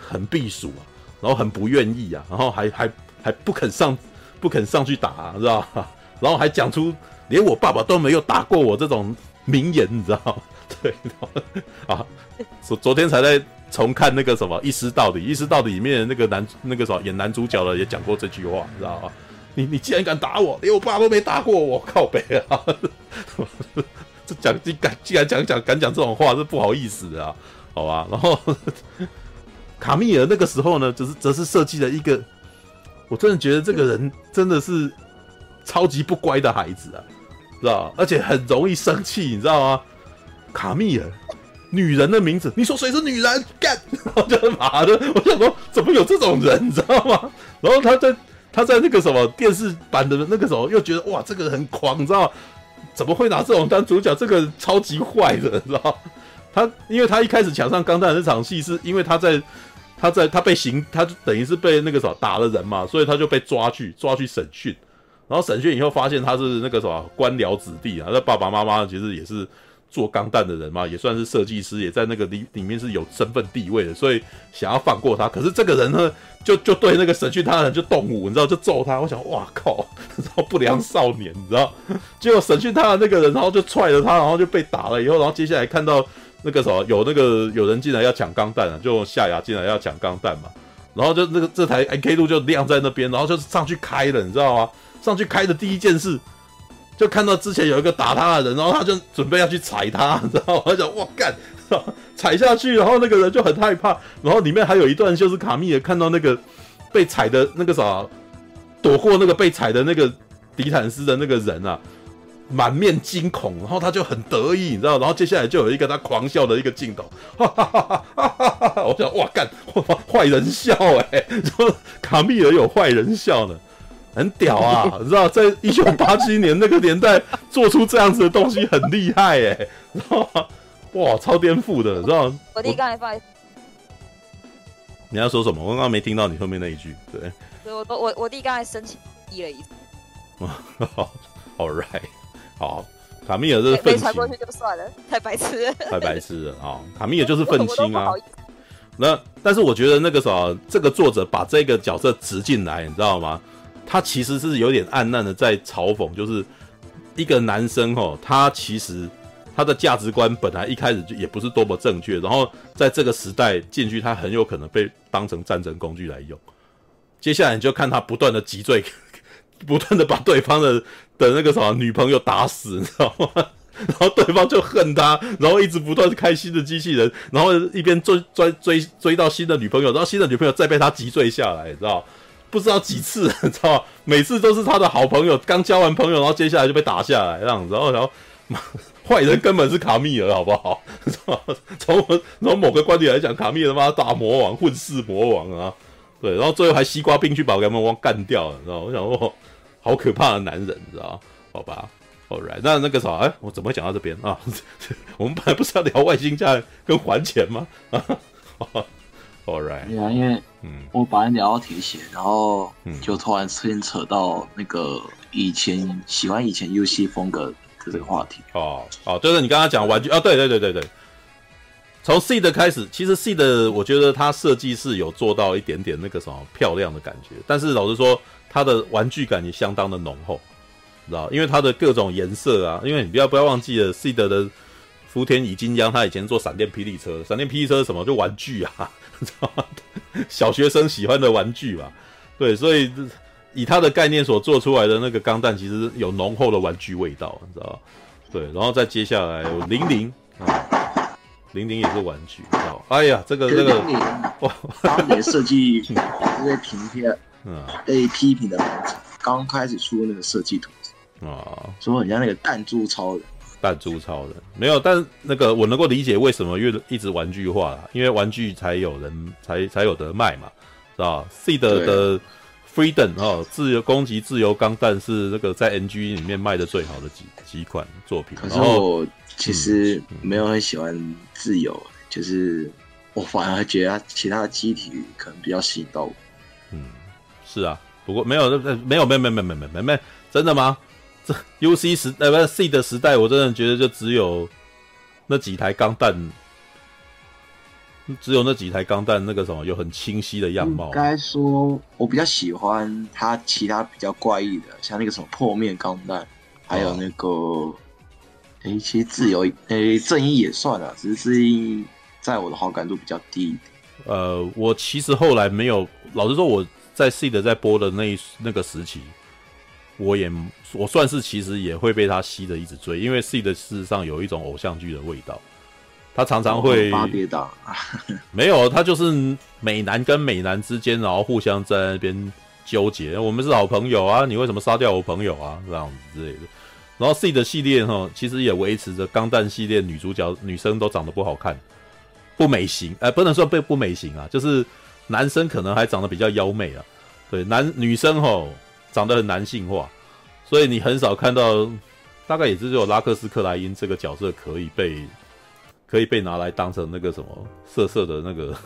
很避暑啊，然后很不愿意啊，然后还还还不肯上不肯上去打啊，知道吧？然后还讲出。连我爸爸都没有打过我这种名言，你知道吗？对，啊，昨昨天才在重看那个什么《一师到底》，《一师到底》里面那个男那个什么演男主角的也讲过这句话，你知道吗？你你既然敢打我，连我爸都没打过我，靠北啊！这讲你敢既然讲讲敢讲这种话，是不好意思的啊，好吧？然后 卡密尔那个时候呢，只是则是设计了一个，我真的觉得这个人真的是超级不乖的孩子啊。知道，而且很容易生气，你知道吗？卡密尔，女人的名字，你说谁是女人？干，我就妈的，我想说，怎么有这种人，你知道吗？然后他在他在那个什么电视版的那个时候，又觉得哇，这个人很狂，你知道吗？怎么会拿这种当主角？这个超级坏的，你知道？他因为他一开始抢上钢弹那场戏，是因为他在他在他被刑，他等于是被那个什么打了人嘛，所以他就被抓去抓去审讯。然后审讯以后发现他是那个什么官僚子弟啊，他爸爸妈妈其实也是做钢弹的人嘛，也算是设计师，也在那个里里面是有身份地位的，所以想要放过他。可是这个人呢，就就对那个审讯他的人就动武，你知道，就揍他。我想，哇靠，然后不良少年，你知道，结果审讯他的那个人，然后就踹了他，然后就被打了。以后，然后接下来看到那个什么有那个有人进来要抢钢弹啊，就夏亚进来要抢钢弹嘛，然后就那个这台 MK2 就晾在那边，然后就上去开了，你知道吗？上去开的第一件事，就看到之前有一个打他的人，然后他就准备要去踩他，你知道吗？他就哇干，踩下去，然后那个人就很害怕，然后里面还有一段就是卡密尔看到那个被踩的那个啥，躲过那个被踩的那个迪坦斯的那个人啊，满面惊恐，然后他就很得意，你知道，然后接下来就有一个他狂笑的一个镜头，哈哈哈哈哈哈！我想哇干，坏人笑哎，说卡密尔有坏人笑呢。很屌啊，你知道，在一九八七年那个年代做出这样子的东西很厉害哎，知道吗？哇，超颠覆的，知道吗？我弟刚才发，你要说什么？我刚刚没听到你后面那一句。对，对我我我弟刚才生气滴了一次。好，All right，好，卡米尔这是愤青。没传过去就算了，太白痴了，太白痴了啊！卡米尔就是愤青啊。那但是我觉得那个啥，这个作者把这个角色植进来，你知道吗？他其实是有点暗淡的在嘲讽，就是一个男生哦，他其实他的价值观本来一开始就也不是多么正确，然后在这个时代进去，他很有可能被当成战争工具来用。接下来你就看他不断的击坠、不断的把对方的的那个什么女朋友打死，你知道吗？然后对方就恨他，然后一直不断开新的机器人，然后一边追追追追到新的女朋友，然后新的女朋友再被他击坠下来，你知道？不知道几次，你知道？每次都是他的好朋友刚交完朋友，然后接下来就被打下来，这样子，然后然后 坏人根本是卡密尔，好不好？从从某个观点来讲，卡密尔他妈大魔王，混世魔王啊！对，然后最后还西瓜兵去把雷魔王干掉了，你知道？我想说，好可怕的男人，你知道？好吧。Alright，那那个啥，哎，我怎么讲到这边啊？我们本来不是要聊外星家跟还钱吗？啊，Alright，对啊，因为嗯，我本来聊到铁血，然后就突然牵扯到那个以前喜欢以前 UC 风格的这个话题。哦哦，就是你刚刚讲玩具啊，对对对对对，从 Seed 开始，其实 Seed 我觉得它设计是有做到一点点那个什么漂亮的感觉，但是老实说，它的玩具感也相当的浓厚。知道，因为它的各种颜色啊，因为你不要不要忘记了，Seed 的福田乙金央他以前做闪电霹雳车，闪电霹雳车是什么？就玩具啊？小学生喜欢的玩具吧。对，所以以他的概念所做出来的那个钢弹，其实有浓厚的玩具味道，你知道吗？对，然后再接下来零零啊，零零也是玩具，知道？哎呀，这个这个哇，当年设计被评片，嗯，被批评的刚开始出那个设计图。啊，说人家那个弹珠超人，弹珠超人，没有，但那个我能够理解为什么越一直玩具化啦，因为玩具才有人才才有得卖嘛，是吧？Seed 的 Freedom 哦，自由攻击自由钢弹是那个在 NG 里面卖的最好的几几款作品。可是我其实没有很喜欢自由，就是我反而觉得其他的机体可能比较吸引到我。嗯，是啊，不过没有，没有，没有，没有，没有，没有，没有，真的吗？这 U C 时呃不是 C 的时代，我真的觉得就只有那几台钢弹，只有那几台钢弹那个什么有很清晰的样貌。应该说，我比较喜欢它其他比较怪异的，像那个什么破面钢弹，还有那个，诶、哦，其实自由诶正义也算了，只是正义在我的好感度比较低一点。呃，我其实后来没有，老实说，我在 C 的在播的那一那个时期。我也我算是其实也会被他吸的一直追，因为 Seed 事实上有一种偶像剧的味道，他常常会没有，他就是美男跟美男之间，然后互相在那边纠结，我们是好朋友啊，你为什么杀掉我朋友啊，这样子之类的。然后 Seed 系列哈，其实也维持着钢弹系列女主角女生都长得不好看，不美型，哎、呃，不能说被不美型啊，就是男生可能还长得比较妖媚啊，对，男女生吼。长得很男性化，所以你很少看到，大概也是只有拉克斯克莱因这个角色可以被可以被拿来当成那个什么色色的那个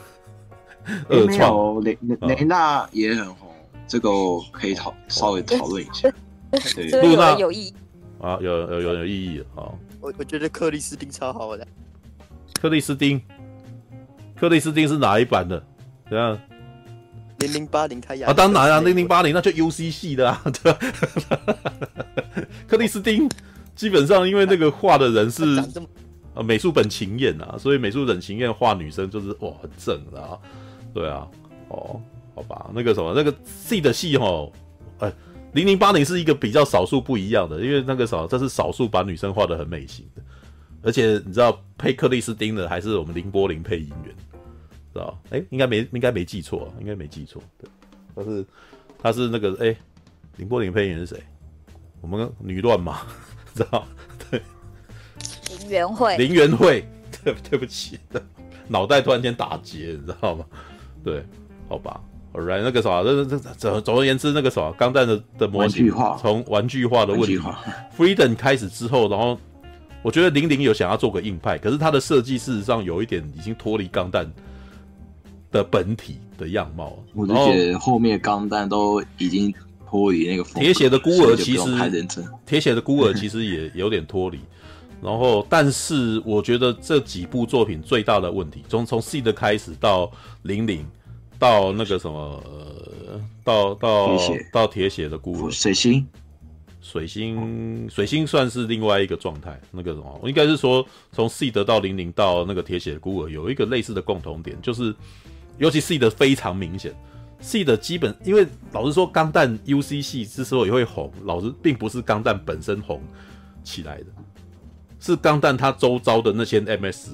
恶创。雷雷娜也很红，这个可以讨稍微讨论一下。对，露娜有意义啊，有有有有意义啊。我我觉得克里斯汀超好的。克里斯汀，克里斯汀是哪一版的？怎样？零零八零他演啊，当然啊，零零八零那就 U C 系的啊，对吧？克里斯汀基本上因为那个画的人是啊美术本晴彦啊，所以美术本晴彦画女生就是哇很正的啊，对啊，哦，好吧，那个什么那个 C 的戏哦，哎，零零八零是一个比较少数不一样的，因为那个什么这是少数把女生画的很美型的，而且你知道配克里斯汀的还是我们林柏林配音员。知道？哎、欸，应该没应该没记错，应该没记错。对，他是他是那个哎，綾波林配音员是谁？我们女乱嘛，知道？对，林元惠，林元惠，对对不起，脑袋突然间打结，你知道吗？对，好吧，Alright，那个啥，这这总总而言之，那个啥，钢弹的的模型从玩具化的问题，Freedom 开始之后，然后我觉得零零有想要做个硬派，可是它的设计事实上有一点已经脱离钢弹。的本体的样貌，我就觉得后面钢弹都已经脱离那个铁血的孤儿，其实铁血的孤儿 其实也有点脱离。然后，但是我觉得这几部作品最大的问题，从从 Seed 开始到零零，到那个什么，呃、到到到铁血的孤儿，水星，水星，水星算是另外一个状态。那个什么，我应该是说从 Seed 到零零到那个铁血的孤儿，有一个类似的共同点，就是。尤其 Seed 非常明显，Seed 基本，因为老实说，钢弹 UC 系之所以会红，老实并不是钢弹本身红起来的，是钢弹它周遭的那些 MS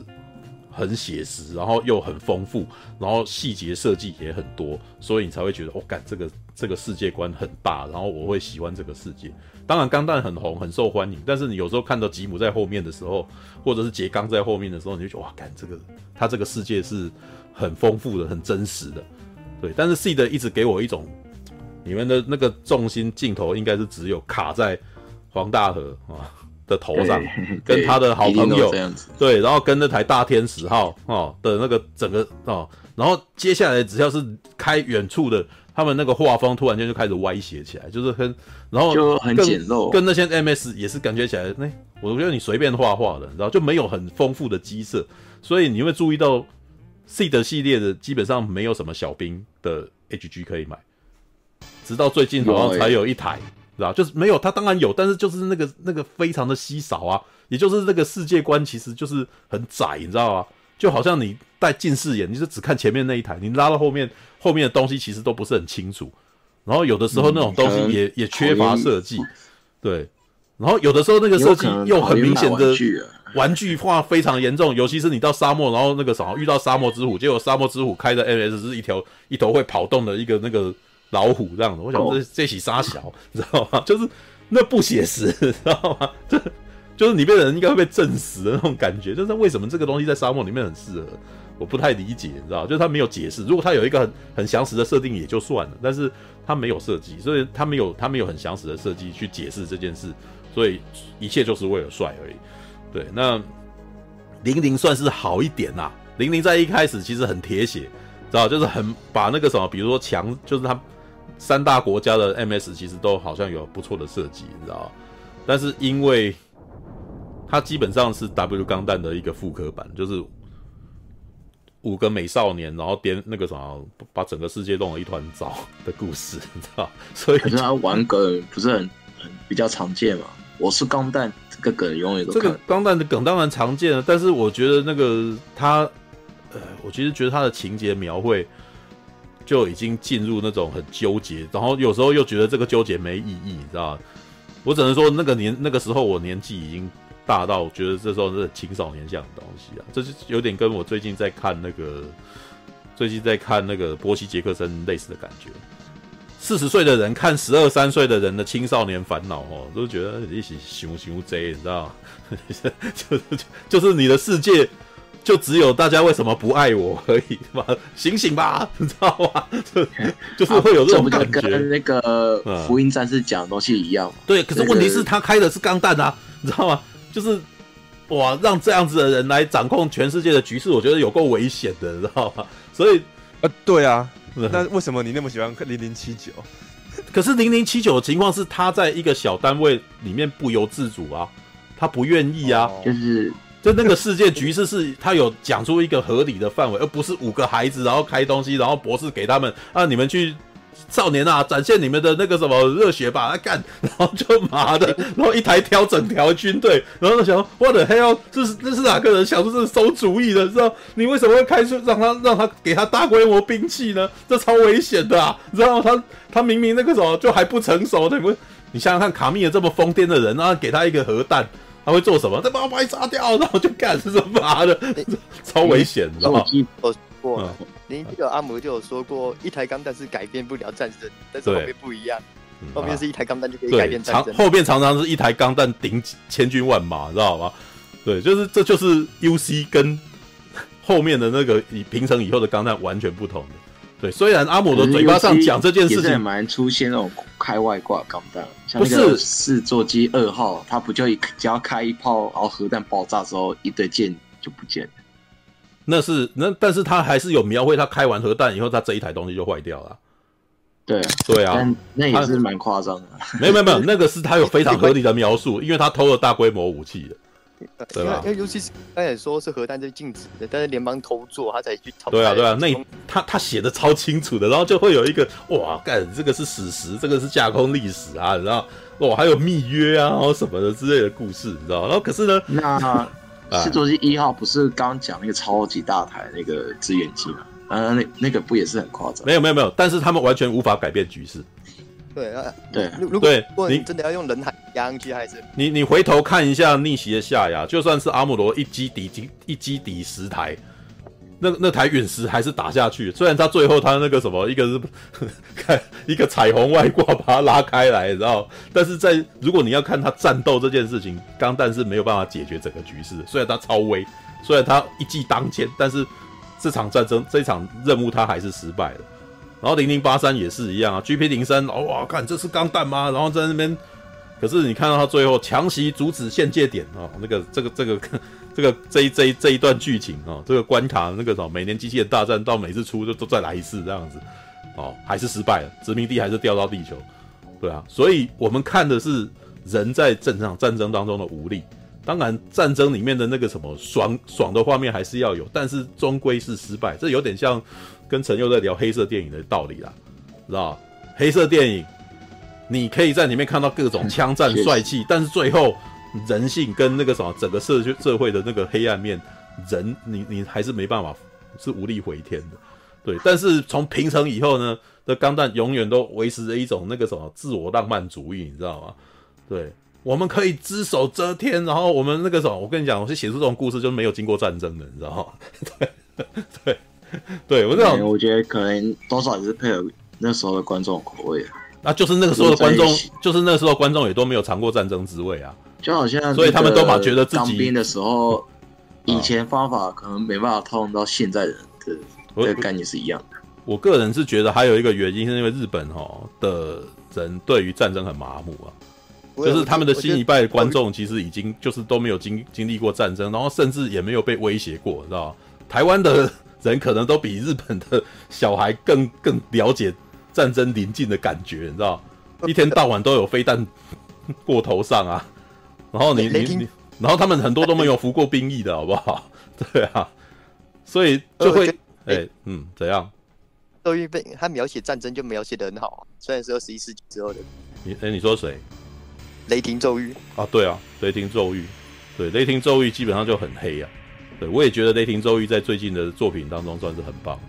很写实，然后又很丰富，然后细节设计也很多，所以你才会觉得，哦，干这个这个世界观很大，然后我会喜欢这个世界。当然，钢弹很红，很受欢迎，但是你有时候看到吉姆在后面的时候，或者是杰刚在后面的时候，你就觉得，哇，干这个他这个世界是很丰富的，很真实的。对，但是 Seed 一直给我一种，你们的那个重心镜头应该是只有卡在黄大河啊 的头上，跟他的好朋友，对，然后跟那台大天使号哦的那个整个哦，然后接下来只要是开远处的，他们那个画风突然间就开始歪斜起来，就是很，然后就很简陋，跟那些 MS 也是感觉起来，那、欸、我觉得你随便画画的，然后就没有很丰富的基色，所以你会注意到。Seed 系列的基本上没有什么小兵的 HG 可以买，直到最近好像才有一台，知道就是没有，它当然有，但是就是那个那个非常的稀少啊，也就是那个世界观其实就是很窄，你知道吗？就好像你戴近视眼，你就只看前面那一台，你拉到后面，后面的东西其实都不是很清楚，然后有的时候那种东西也、嗯、也缺乏设计，对，然后有的时候那个设计又很明显的。玩具化非常严重，尤其是你到沙漠，然后那个什么遇到沙漠之虎，结果沙漠之虎开的 MS 是一条一头会跑动的一个那个老虎这样子。我想这这起沙小，你知道吗？就是那不写实，知道吗？这就是里面的人应该会被震死的那种感觉。就是为什么这个东西在沙漠里面很适合？我不太理解，你知道？就是他没有解释。如果他有一个很很详实的设定也就算了，但是他没有设计，所以他没有他没有很详实的设计去解释这件事，所以一切就是为了帅而已。对，那零零算是好一点啦。零零在一开始其实很铁血，知道就是很把那个什么，比如说强，就是他三大国家的 MS 其实都好像有不错的设计，你知道。但是因为它基本上是 W 钢弹的一个复刻版，就是五个美少年，然后颠那个什么，把整个世界弄了一团糟的故事，你知道。所以可是他玩梗不是很很比较常见嘛？我是钢蛋。这个梗永远都这个钢蛋的梗当然常见了，但是我觉得那个他，呃，我其实觉得他的情节描绘就已经进入那种很纠结，然后有时候又觉得这个纠结没意义，你知道吗？我只能说那个年那个时候我年纪已经大到觉得这时候是青少年向的东西啊，这是有点跟我最近在看那个最近在看那个波西杰克森类似的感觉。四十岁的人看十二三岁的人的青少年烦恼哦，都觉得一起熊熊贼，你知道吗？就是就是你的世界就只有大家为什么不爱我而已嘛？醒醒吧，你知道吗？就 就是会有这种感觉，跟那个福音战士讲的东西一样。对，可是问题是他开的是钢弹啊，你知道吗？就是哇，让这样子的人来掌控全世界的局势，我觉得有够危险的，你知道吗？所以呃，对啊。那为什么你那么喜欢零零七九？可是零零七九的情况是，他在一个小单位里面不由自主啊，他不愿意啊，就是就那个世界局势是，他有讲出一个合理的范围，而不是五个孩子然后开东西，然后博士给他们啊，你们去。少年啊，展现你们的那个什么热血吧！他 干，然后就麻的，然后一台挑整条军队，然后他想，What the hell，这是这是哪个人想出这是馊主意的？知道？你为什么会开出让他让他给他大规模兵器呢？这超危险的啊！知道他他明明那个什么就还不成熟，他不对？你想想看，卡密尔这么疯癫的人，然后给他一个核弹，他会做什么？他把我把你炸掉，然后就干，是什么妈的？超危险，知道吗？过，零七九阿姆就有说过，一台钢弹是改变不了战争，但是后面不一样，后面是一台钢弹就可以改变战争。后面常常是一台钢弹顶千军万马，知道吗？对，就是这就是 UC 跟后面的那个以平成以后的钢弹完全不同的。对，虽然阿姆的嘴巴上讲这件事情，蛮出现那种开外挂钢弹，像那个四座机二号，它不就一只要开一炮，然后核弹爆炸之后，一堆箭就不见了。那是那，但是他还是有描绘，他开完核弹以后，他这一台东西就坏掉了。对对啊，那也是蛮夸张的。没有没有没有，那个是他有非常合理的描述，因为他偷了大规模武器的，对吧？因为尤其是刚才说是核弹是禁止的，但是联邦偷做，他才去偷。对啊对啊，那他他写的超清楚的，然后就会有一个哇，干这个是史实，这个是架空历史啊，你知道？哇，还有密约啊，然后什么的之类的故事，你知道？然后可是呢，那。四座机一号不是刚讲那个超级大台那个支援机吗？啊，那那个不也是很夸张？没有没有没有，但是他们完全无法改变局势。对啊，对，如如对果你你真的要用人海压上去，还是你你回头看一下逆袭的下牙，就算是阿姆罗一击抵击一击抵十台，那那台陨石还是打下去。虽然他最后他那个什么一个是看 一个彩虹外挂把它拉开来，然后但是在如果你要看他战斗这件事情，钢弹是没有办法解决整个局势。虽然他超威，虽然他一骑当千，但是这场战争这场任务他还是失败了。然后零零八三也是一样啊，GP 零三，哇，看这是钢弹吗？然后在那边，可是你看到他最后强袭阻止限界点啊、哦，那个这个这个这个这一这一这一段剧情啊、哦，这个关卡那个什么，每年机器人大战到每次出就都再来一次这样子，哦，还是失败了，殖民地还是掉到地球，对啊，所以我们看的是人在这场战争当中的无力。当然，战争里面的那个什么爽爽的画面还是要有，但是终归是失败，这有点像。跟陈佑在聊黑色电影的道理啦，知道黑色电影，你可以在里面看到各种枪战帅气，但是最后人性跟那个什么整个社区社会的那个黑暗面，人你你还是没办法，是无力回天的。对，但是从平成以后呢，这钢弹永远都维持着一种那个什么自我浪漫主义，你知道吗？对，我们可以只手遮天，然后我们那个什么，我跟你讲，我是写出这种故事就是没有经过战争的，你知道吗？对 对。对我这种，我觉得可能多少也是配合那时候的观众口味啊。那就是那个时候的观众，就是那个时候观众也都没有尝过战争滋味啊。就好像，所以他们都把觉得自己当兵的时候，以前方法可能没办法套用到现在人的这个概念是一样的。我，个人是觉得还有一个原因，是因为日本哈的人对于战争很麻木啊，就是他们的新一代的观众其实已经就是都没有经经历过战争，然后甚至也没有被威胁过，你知道台湾的。人可能都比日本的小孩更更了解战争临近的感觉，你知道？一天到晚都有飞弹过头上啊，然后你你你，然后他们很多都没有服过兵役的好不好？对啊，所以就会哎、欸、嗯怎样？周瑜被他描写战争就描写的很好，啊虽然是二十一世纪之后的。你哎、欸、你说谁？雷霆咒语啊，对啊，雷霆咒语，对雷霆咒语基本上就很黑啊。对，我也觉得雷霆咒语在最近的作品当中算是很棒。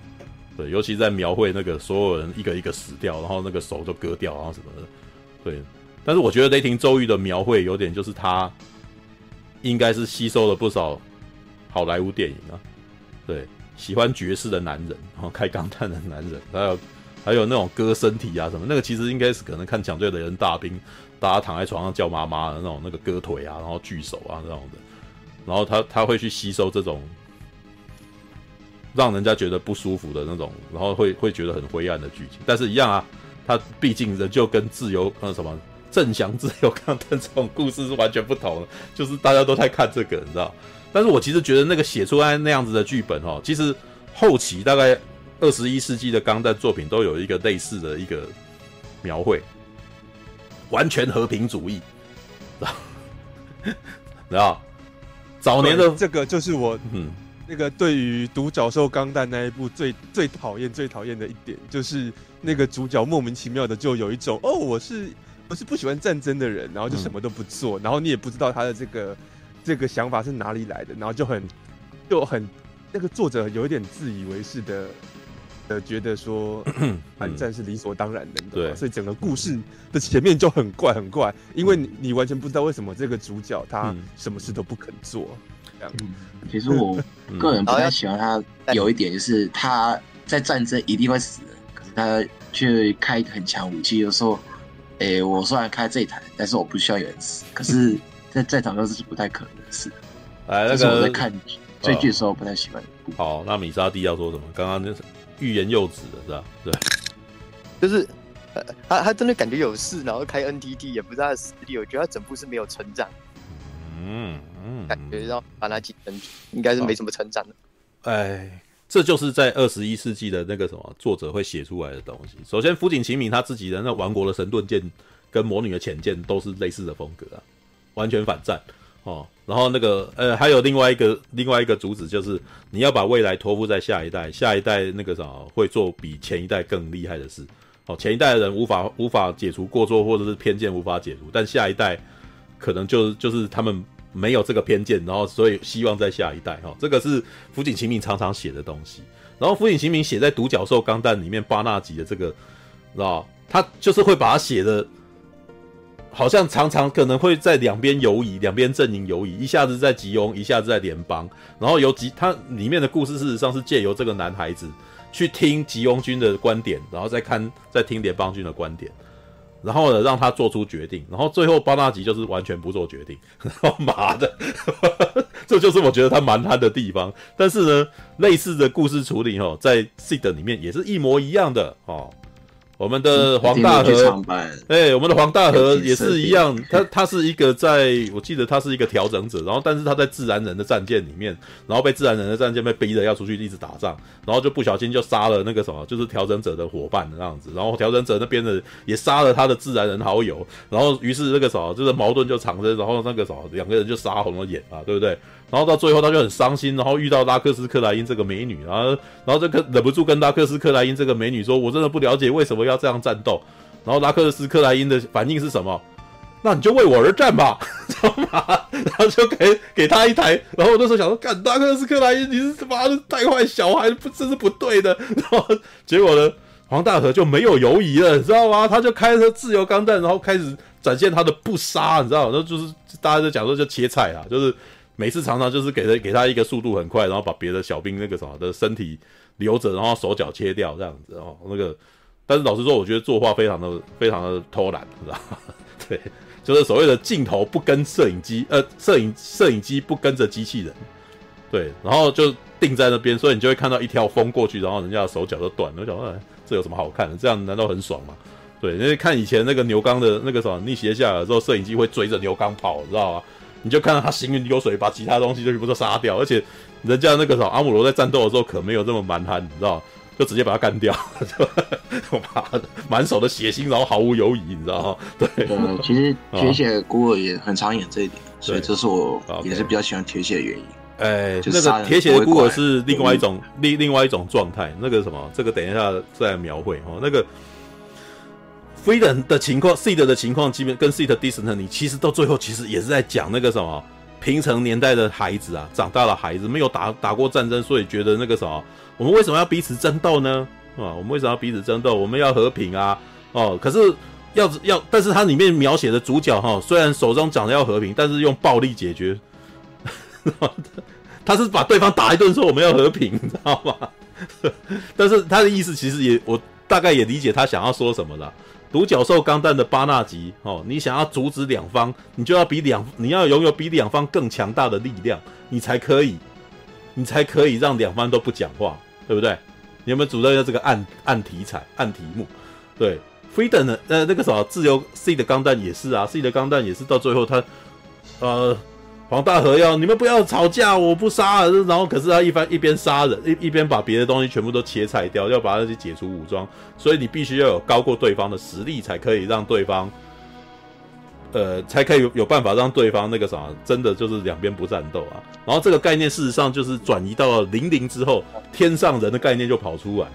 对，尤其在描绘那个所有人一个一个死掉，然后那个手就割掉，然后什么的。对，但是我觉得雷霆周瑜的描绘有点就是他应该是吸收了不少好莱坞电影啊。对，喜欢爵士的男人，然后开钢弹的男人，还有还有那种割身体啊什么，那个其实应该是可能看抢救的人大兵，大家躺在床上叫妈妈的那种那个割腿啊，然后锯手啊那种的。然后他他会去吸收这种让人家觉得不舒服的那种，然后会会觉得很灰暗的剧情。但是，一样啊，他毕竟人就跟自由呃什么正翔自由钢弹这种故事是完全不同的，就是大家都在看这个，你知道？但是我其实觉得那个写出来那样子的剧本哦，其实后期大概二十一世纪的钢弹作品都有一个类似的一个描绘，完全和平主义，知道？早年的这个就是我，嗯，那个对于《独角兽钢弹》那一部最最讨厌、最讨厌的一点，就是那个主角莫名其妙的就有一种哦，我是我是不喜欢战争的人，然后就什么都不做，嗯、然后你也不知道他的这个这个想法是哪里来的，然后就很就很那个作者有一点自以为是的。呃，觉得说 反战是理所当然的，对、嗯，所以整个故事的前面就很怪很怪，因为你你完全不知道为什么这个主角他什么事都不肯做。这样，其实我个人不太喜欢他，有一点就是他在战争一定会死，可是他却开一个很强武器，就说：“哎、欸，我虽然开这一台，但是我不需要有人死。”可是，在在场上这是不太可能的事。哎，那个是我在看追剧的时候不太喜欢。好，那米沙蒂要说什么？刚刚就是。欲言又止的是吧？对，就是，他他真的感觉有事，然后开 NTT 也不是他的实力，我觉得他整部是没有成长，嗯嗯，感觉让把他几分应该是没什么成长的。哎，这就是在二十一世纪的那个什么作者会写出来的东西。首先，福井晴敏他自己的那王国的神盾舰跟魔女的潜舰都是类似的风格啊，完全反战。哦，然后那个呃，还有另外一个另外一个主旨，就是你要把未来托付在下一代，下一代那个啥会做比前一代更厉害的事。哦，前一代的人无法无法解除过错或者是偏见无法解除，但下一代可能就就是他们没有这个偏见，然后所以希望在下一代哈、哦，这个是福井晴敏常常写的东西。然后福井晴明写在《独角兽钢弹》里面巴纳吉的这个，知道他就是会把它写的，好像常常可能会在两边游移，两边阵营游移，一下子在吉翁，一下子在联邦，然后由吉他里面的故事事实上是借由这个男孩子去听吉翁军的观点，然后再看再听联邦军的观点。然后呢，让他做出决定，然后最后巴纳吉就是完全不做决定，然后妈的，这就是我觉得他蛮憨的地方。但是呢，类似的故事处理哦，在 SEED 里面也是一模一样的哦。我们的黄大河，哎、欸，我们的黄大河也是一样，他他是一个在，我记得他是一个调整者，然后但是他在自然人的战舰里面，然后被自然人的战舰被逼着要出去一直打仗，然后就不小心就杀了那个什么，就是调整者的伙伴的那样子，然后调整者那边的也杀了他的自然人好友，然后于是那个什么，就是矛盾就产生，然后那个什么，两个人就杀红了眼啊，对不对？然后到最后他就很伤心，然后遇到拉克斯克莱因这个美女，然后然后这个忍不住跟拉克斯克莱因这个美女说：“我真的不了解为什么要这样战斗。”然后拉克斯克莱因的反应是什么？那你就为我而战吧，知道吗？然后就给给他一台，然后我那时候想说：“干拉克斯克莱因，你是他妈的带坏小孩，不这是不对的。” 然后结果呢，黄大河就没有犹疑了，你知道吗？他就开着自由钢弹，然后开始展现他的不杀，你知道吗？然后就是大家就讲说就切菜啊，就是。每次常常就是给他给他一个速度很快，然后把别的小兵那个什么的身体留着，然后手脚切掉这样子哦。那个，但是老实说，我觉得作画非常的非常的偷懒，知道吗？对，就是所谓的镜头不跟摄影机，呃，摄影摄影机不跟着机器人，对，然后就定在那边，所以你就会看到一条风过去，然后人家的手脚都断了。我想说，哎，这有什么好看的？这样难道很爽吗？对，因为看以前那个牛刚的那个什么逆斜下来之后，摄影机会追着牛刚跑，知道吗？你就看到他行云流水，把其他东西就全部都杀掉，而且人家那个时候阿姆罗在战斗的时候可没有这么蛮憨，你知道，就直接把他干掉，我妈的，满手的血腥，然后毫无犹疑，你知道吗？对，对，其实 铁血孤儿也很常演这一点，所以这是我也是比较喜欢铁血的原因。哎，那个铁血的孤儿是另外一种另另外一种状态，那个什么，这个等一下再描绘哦，那个。Freedom 的情况，Seed 的情况，基本跟 Seed Distant，你其实到最后其实也是在讲那个什么平成年代的孩子啊，长大的孩子没有打打过战争，所以觉得那个什么，我们为什么要彼此争斗呢？啊，我们为什么要彼此争斗？我们要和平啊！哦，可是要要，但是它里面描写的主角哈，虽然手中讲的要和平，但是用暴力解决，他是把对方打一顿，说我们要和平，你知道吗？但是他的意思其实也，我大概也理解他想要说什么了。独角兽钢弹的巴纳吉哦，你想要阻止两方，你就要比两，你要拥有比两方更强大的力量，你才可以，你才可以让两方都不讲话，对不对？你有没有主动要这个暗暗题材、暗题目？对，Freedom 的呃那个什么自由 C 的钢弹也是啊，C 的钢弹也是到最后他呃。黄大河要你们不要吵架，我不杀了。然后可是他一番一边杀人，一一边把别的东西全部都切菜掉，要把那些解除武装。所以你必须要有高过对方的实力，才可以让对方，呃，才可以有有办法让对方那个啥，真的就是两边不战斗啊。然后这个概念事实上就是转移到了零零之后，天上人的概念就跑出来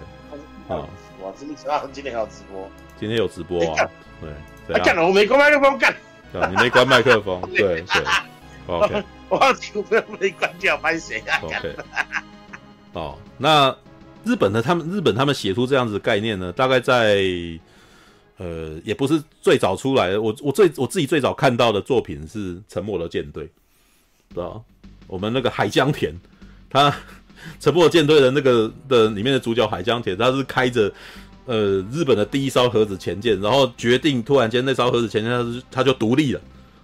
了啊。哇，真的啊！今天还有直播，今天有直播啊？对，干了，我没关麦克风干。啊，你没关麦克风，对 对。OK，我全部没关掉，拍谁啊？OK，哦，那日本的？他们日本他们写出这样子的概念呢，大概在呃，也不是最早出来的。我我最我自己最早看到的作品是《沉默的舰队》，知道我们那个海江田，他 《沉默的舰队》的那个的里面的主角海江田，他是开着呃日本的第一艘核子潜舰，然后决定突然间那艘核子潜舰他是他就独立了。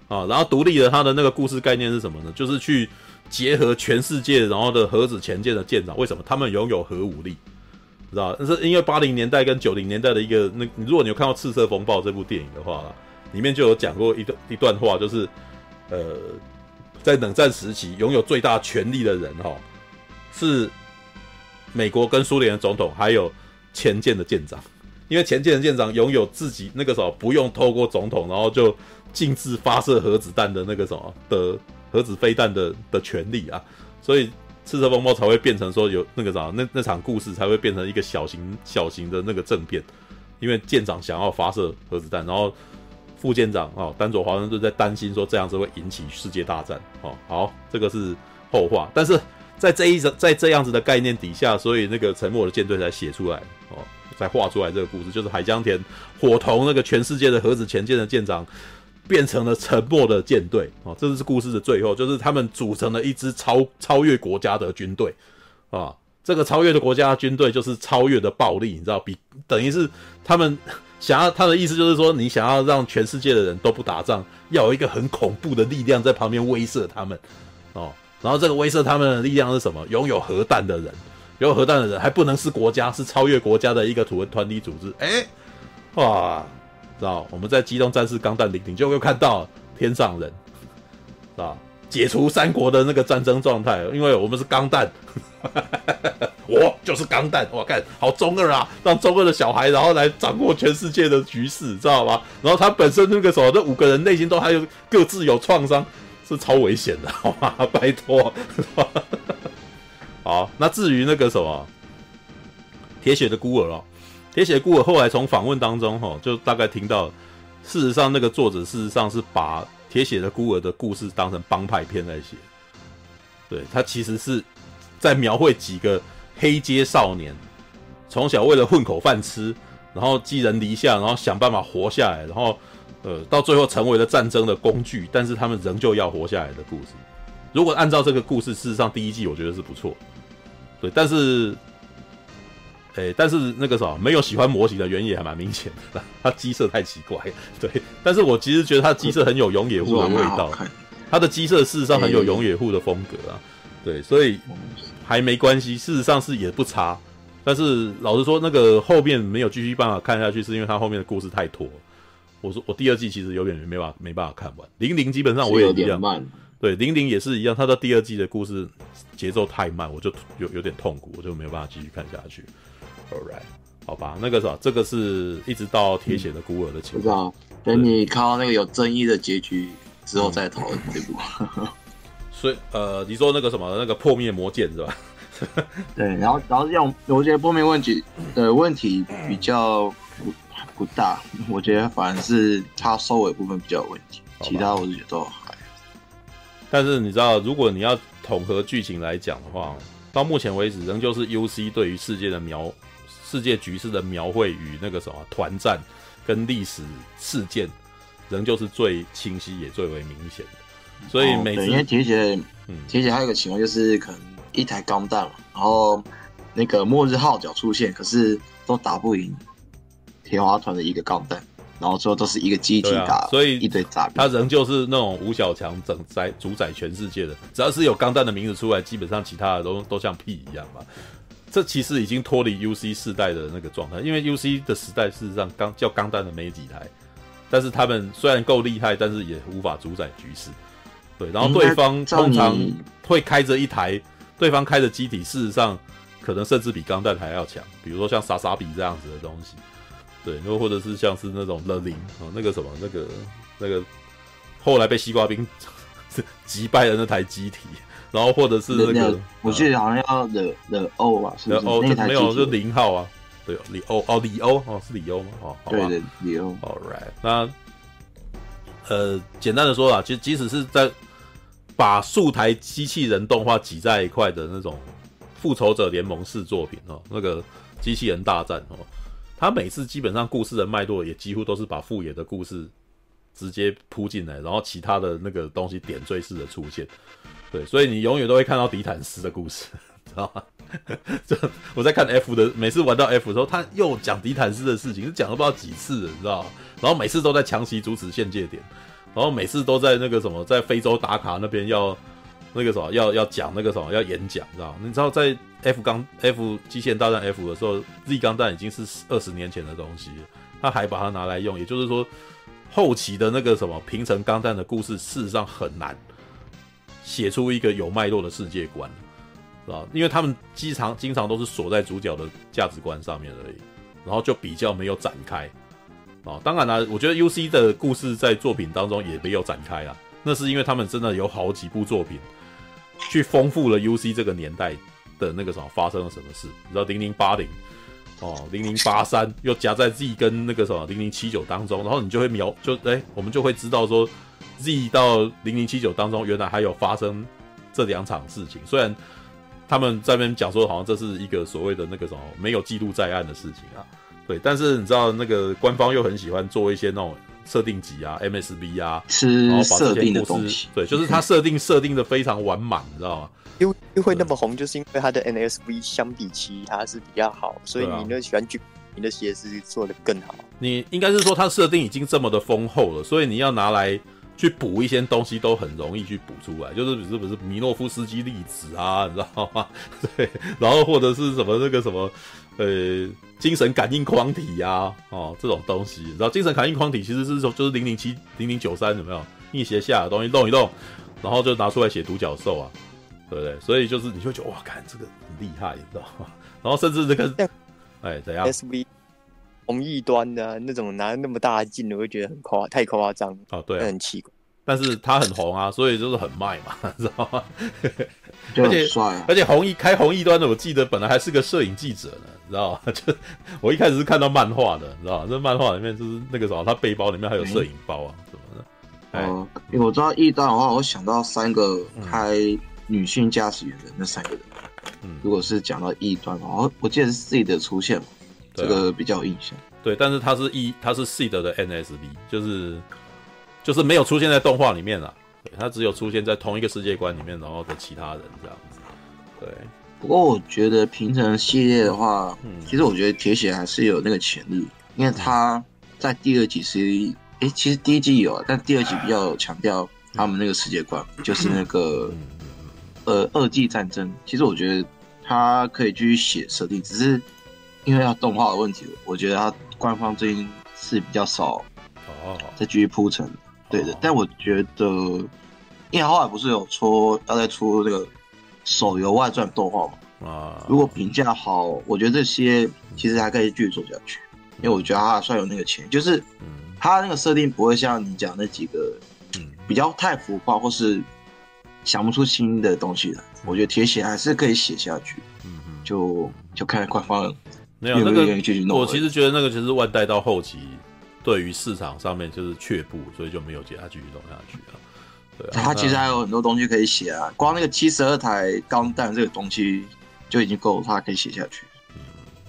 啊，然后独立的他的那个故事概念是什么呢？就是去结合全世界然后的核子潜舰的舰长，为什么他们拥有核武力？知道？那是因为八零年代跟九零年代的一个那，如果你有看到《赤色风暴》这部电影的话，里面就有讲过一段一段话，就是呃，在冷战时期拥有最大权力的人哈，是美国跟苏联的总统，还有潜舰的舰长，因为潜舰的舰长拥有自己那个时候不用透过总统，然后就。禁止发射核子弹的那个什么的核子飞弹的的权利啊，所以赤色风暴才会变成说有那个啥，那那场故事才会变成一个小型小型的那个政变，因为舰长想要发射核子弹，然后副舰长哦丹佐华盛顿在担心说这样子会引起世界大战。哦。好，这个是后话，但是在这一在这样子的概念底下，所以那个沉默的舰队才写出来哦，才画出来这个故事，就是海江田伙同那个全世界的核子潜舰的舰长，变成了沉默的舰队哦，这是故事的最后，就是他们组成了一支超超越国家的军队啊，这个超越的国家军队就是超越的暴力，你知道，比等于是他们 想要他的意思就是说，你想要让全世界的人都不打仗，要有一个很恐怖的力量在旁边威慑他们哦。然后这个威慑他们的力量是什么？拥有核弹的人，拥有核弹的人还不能是国家，是超越国家的一个土团体组织。哎，哇，知道我们在《机动战士钢弹零零》就会看到天上人，知道解除三国的那个战争状态，因为我们是钢弹，我就是钢弹，我看好中二啊，让中二的小孩然后来掌握全世界的局势，知道吗？然后他本身那个时候，这五个人内心都还有各自有创伤。是超危险的，好吗？拜托。好，那至于那个什么铁血的孤儿哦，铁血孤儿后来从访问当中哈，就大概听到，事实上那个作者事实上是把铁血的孤儿的故事当成帮派片在写。对，他其实是在描绘几个黑街少年，从小为了混口饭吃，然后寄人篱下，然后想办法活下来，然后。呃，到最后成为了战争的工具，但是他们仍旧要活下来的故事。如果按照这个故事，事实上第一季我觉得是不错，对。但是，哎、欸，但是那个啥，没有喜欢模型的原因也还蛮明显的，它机设太奇怪，对。但是我其实觉得他机设很有永野户的味道，它的机设事实上很有永野户的风格啊，对，所以还没关系，事实上是也不差。但是老实说，那个后面没有继续办法看下去，是因为它后面的故事太拖。我说我第二季其实有点没办法没办法看完，零零基本上我也一样，慢对零零也是一样，他的第二季的故事节奏太慢，我就有有点痛苦，我就没有办法继续看下去。Alright，好吧，那个啥，这个是一直到铁血的孤儿的情况。不知道，等你看到那个有争议的结局之后再讨论这部。嗯、所以呃，你说那个什么那个破灭魔剑是吧？对，然后然后用我觉得破灭问题的问题比较。不大，我觉得反而是他收尾部分比较有问题，其他我是觉得都还。但是你知道，如果你要统合剧情来讲的话，到目前为止仍旧是 UC 对于世界的描、世界局势的描绘与那个什么团战跟历史事件，仍旧是最清晰也最为明显的。所以每次、哦、因为铁血，嗯，铁血还有一个情况就是可能一台钢弹，然后那个末日号角出现，可是都打不赢。铁花团的一个钢弹，然后最后都是一个机体打，所以一堆炸。他仍旧是那种吴小强整宰主宰全世界的，只要是有钢弹的名字出来，基本上其他的都都像屁一样吧。这其实已经脱离 UC 世代的那个状态，因为 UC 的时代事实上钢叫钢弹的没几台，但是他们虽然够厉害，但是也无法主宰局势。对，然后对方通常会开着一台，对方开着机体，事实上可能甚至比钢弹还要强，比如说像莎莎比这样子的东西。对，又或者是像是那种了零啊，那个什么，那个那个后来被西瓜兵 击败的那台机体，然后或者是那个，我记得好像要的的欧吧，是欧就没有，就零号啊，对，李欧哦，李欧哦，是李欧吗？哦，对里欧，All right，那呃，简单的说啊，其实即使是在把数台机器人动画挤在一块的那种复仇者联盟式作品哦，那个机器人大战哦。他每次基本上故事的脉络也几乎都是把富野的故事直接扑进来，然后其他的那个东西点缀式的出现，对，所以你永远都会看到迪坦斯的故事，知道吗？这我在看 F 的，每次玩到 F 的时候，他又讲迪坦斯的事情，是讲了不知道几次了，你知道吗？然后每次都在强袭主旨限界点，然后每次都在那个什么，在非洲打卡那边要那个什么，要要讲那个什么，要演讲，知道吗？你知道在。F 钢 F 机械大战 F 的时候，Z 钢弹已经是二十年前的东西，他还把它拿来用，也就是说，后期的那个什么平成钢弹的故事，事实上很难写出一个有脉络的世界观，啊？因为他们经常经常都是锁在主角的价值观上面而已，然后就比较没有展开啊。当然了，我觉得 UC 的故事在作品当中也没有展开啊，那是因为他们真的有好几部作品去丰富了 UC 这个年代。的那个什么发生了什么事？你知道零零八零哦，零零八三又夹在 Z 跟那个什么零零七九当中，然后你就会描就哎、欸，我们就会知道说 Z 到零零七九当中原来还有发生这两场事情。虽然他们在那边讲说，好像这是一个所谓的那个什么没有记录在案的事情啊。对，但是你知道那个官方又很喜欢做一些那种设定集啊、MSB 啊，是然后把这设定些故事的东西，对，就是他设定设定的非常完满，你知道吗？因为因为会那么红，就是因为它的 NSV 相比其他是比较好，所以你那喜欢去你的鞋子做的更好。你应该是说它设定已经这么的丰厚了，所以你要拿来去补一些东西都很容易去补出来，就是比如不是米诺夫斯基粒子啊，你知道吗？对，然后或者是什么那个什么呃精神感应框体呀、啊，哦这种东西，然后精神感应框体其实是说就是零零七零零九三有没有逆斜下的东西动一动，然后就拿出来写独角兽啊，对不对？所以就是你就觉得哇，看这个很厉害，你知道吗？然后甚至这个哎怎样 SV 红异端的、啊、那种拿那么大的镜，我会觉得很夸太夸张哦，对、啊，很奇怪。但是他很红啊，所以就是很卖嘛，知道吗？而且而且红一开红一端的，我记得本来还是个摄影记者呢，你知道吗？就我一开始是看到漫画的，你知道吗？这漫画里面就是那个什么，他背包里面还有摄影包啊什么的。哎、哦，因为我知道异端的话，我想到三个开女性驾驶员的那三个人。嗯，如果是讲到异端的话，我我记得是 C 的出现嘛，啊。这个比较有印象。对，但是他是 E，，他是 Seed 的 NSB，就是就是没有出现在动画里面啊，对，他只有出现在同一个世界观里面，然后的其他人这样子。对，不过我觉得平成系列的话，嗯。其实我觉得铁血还是有那个潜力，因为他在第二集是，诶、欸，其实第一集有啊，但第二集比较强调他们那个世界观，就是那个呃二季战争。其实我觉得他可以继续写设定，只是因为要动画的问题，我觉得他官方最近是比较少哦再继续铺陈。对的，但我觉得，因为后来不是有说要再出那个手游外传动画嘛？啊，如果评价好，我觉得这些其实还可以继续做下去，因为我觉得他还算有那个钱，就是他那个设定不会像你讲那几个，比较太浮夸或是想不出新的东西来。我觉得铁血还是可以写下去，嗯嗯就就看官方没有那个愿意继续，弄。我其实觉得那个其实万代到后期。对于市场上面就是却步，所以就没有接他继续弄下去了。对啊，他其实还有很多东西可以写啊，光那个七十二台钢弹这个东西就已经够他可以写下去。嗯，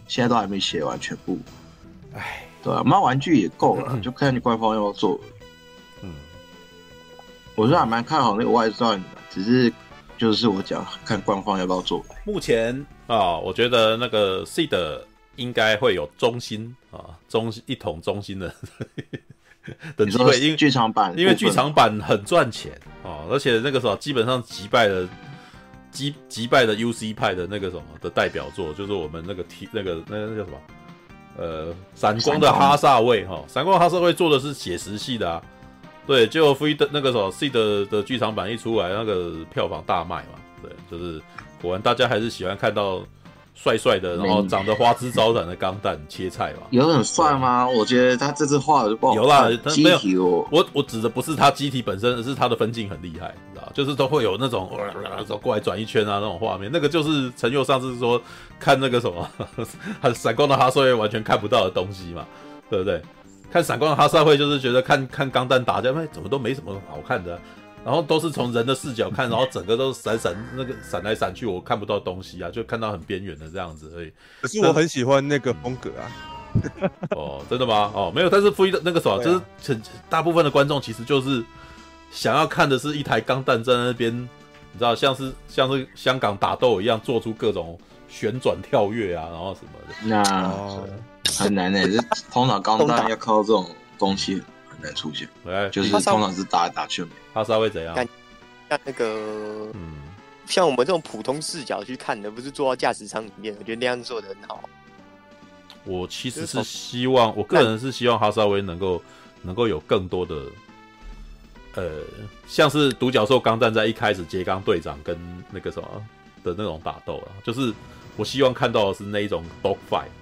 现在都还没写完全部。唉，对啊，猫玩具也够了，就看你官方要不要做。嗯，我是还蛮看好那个外传的，只是就是我讲看官方要不要做。目前啊、哦，我觉得那个 Seed。应该会有中心啊，中一统中心的 的机会，因为剧场版，因为剧场版很赚钱哦，而且那个时候基本上击败了击击败了 UC 派的那个什么的代表作，就是我们那个 T 那个那个那叫什么呃闪光的哈萨卫哈，闪光哈萨卫做的是写实系的啊，对，就 Free 的那个什么 C 的的剧场版一出来，那个票房大卖嘛，对，就是果然大家还是喜欢看到。帅帅的，然后长得花枝招展的钢蛋切菜嘛，有很帅吗？我觉得他这次画的就不好看。有啦，他没有，我我指的不是他机体本身，而是他的分镜很厉害，你知道就是都会有那种走过来转一圈啊那种画面，那个就是陈佑上次说看那个什么很 闪光的哈所以完全看不到的东西嘛，对不对？看闪光的哈萨会就是觉得看看钢弹打架，哎，怎么都没什么好看的啊。然后都是从人的视角看，然后整个都闪闪那个闪来闪去，我看不到东西啊，就看到很边缘的这样子而已。可是我很喜欢那个风格啊。哦，真的吗？哦，没有，但是复一的那个什么，啊、就是很大部分的观众其实就是想要看的是一台钢弹在那边，你知道，像是像是香港打斗一样，做出各种旋转跳跃啊，然后什么的。那、哦、很难诶，这通常钢弹要靠这种东西。很难出现，哎，就是通常是打来打去。他稍微怎样？像那个，嗯，像我们这种普通视角去看的，不是坐到驾驶舱里面，我觉得那样做的很好。我其实是希望，我个人是希望哈萨威能够能够有更多的，呃，像是独角兽钢弹在一开始杰刚队长跟那个什么的那种打斗啊，就是我希望看到的是那一种 dog fight 啊，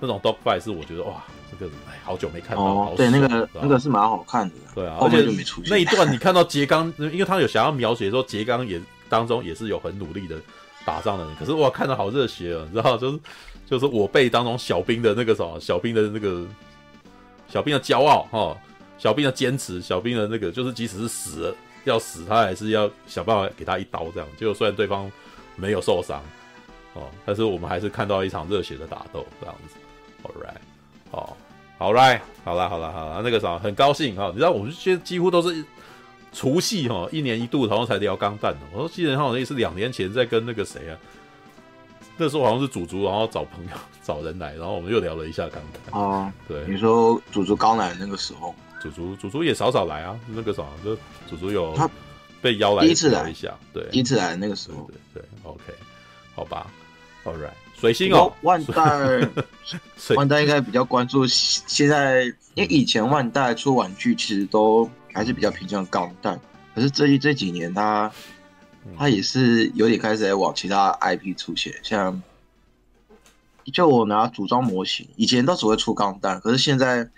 那种 dog fight 是我觉得哇。这个哎，好久没看到。哦，对，那个那个是蛮好看的。对啊，而且就没出现。那一段你看到杰刚，因为他有想要描写说杰刚也当中也是有很努力的打仗的人，可是哇，看到好热血啊，你知道，就是 就是我辈当中小兵的那个什么，小兵的那个小兵的骄傲哈，小兵的坚持，小兵的那个就是即使是死了要死，他还是要想办法给他一刀这样。结果虽然对方没有受伤哦，但是我们还是看到一场热血的打斗这样子。All right，哦，好来，好啦，好啦，好啦，那个啥，很高兴哈、哦。你知道，我们现在几乎都是除夕哈，一年一度，然后才聊钢蛋的。我说，记得好像也是两年前在跟那个谁啊，那时候好像是祖祖，然后找朋友找人来，然后我们又聊了一下钢弹。哦，对，你说祖祖刚来那个时候，祖祖祖祖也少少来啊，那个啥，就祖祖有被邀来第一次来一下，对，第一次来那个时候，对，对，对，OK，好吧，All right。水星哦，万代，万代应该比较关注现在，因为以前万代出玩具其实都还是比较偏向钢弹，可是这一这几年他，他也是有点开始在往其他 IP 出现，像，就我拿组装模型，以前都只会出钢弹，可是现在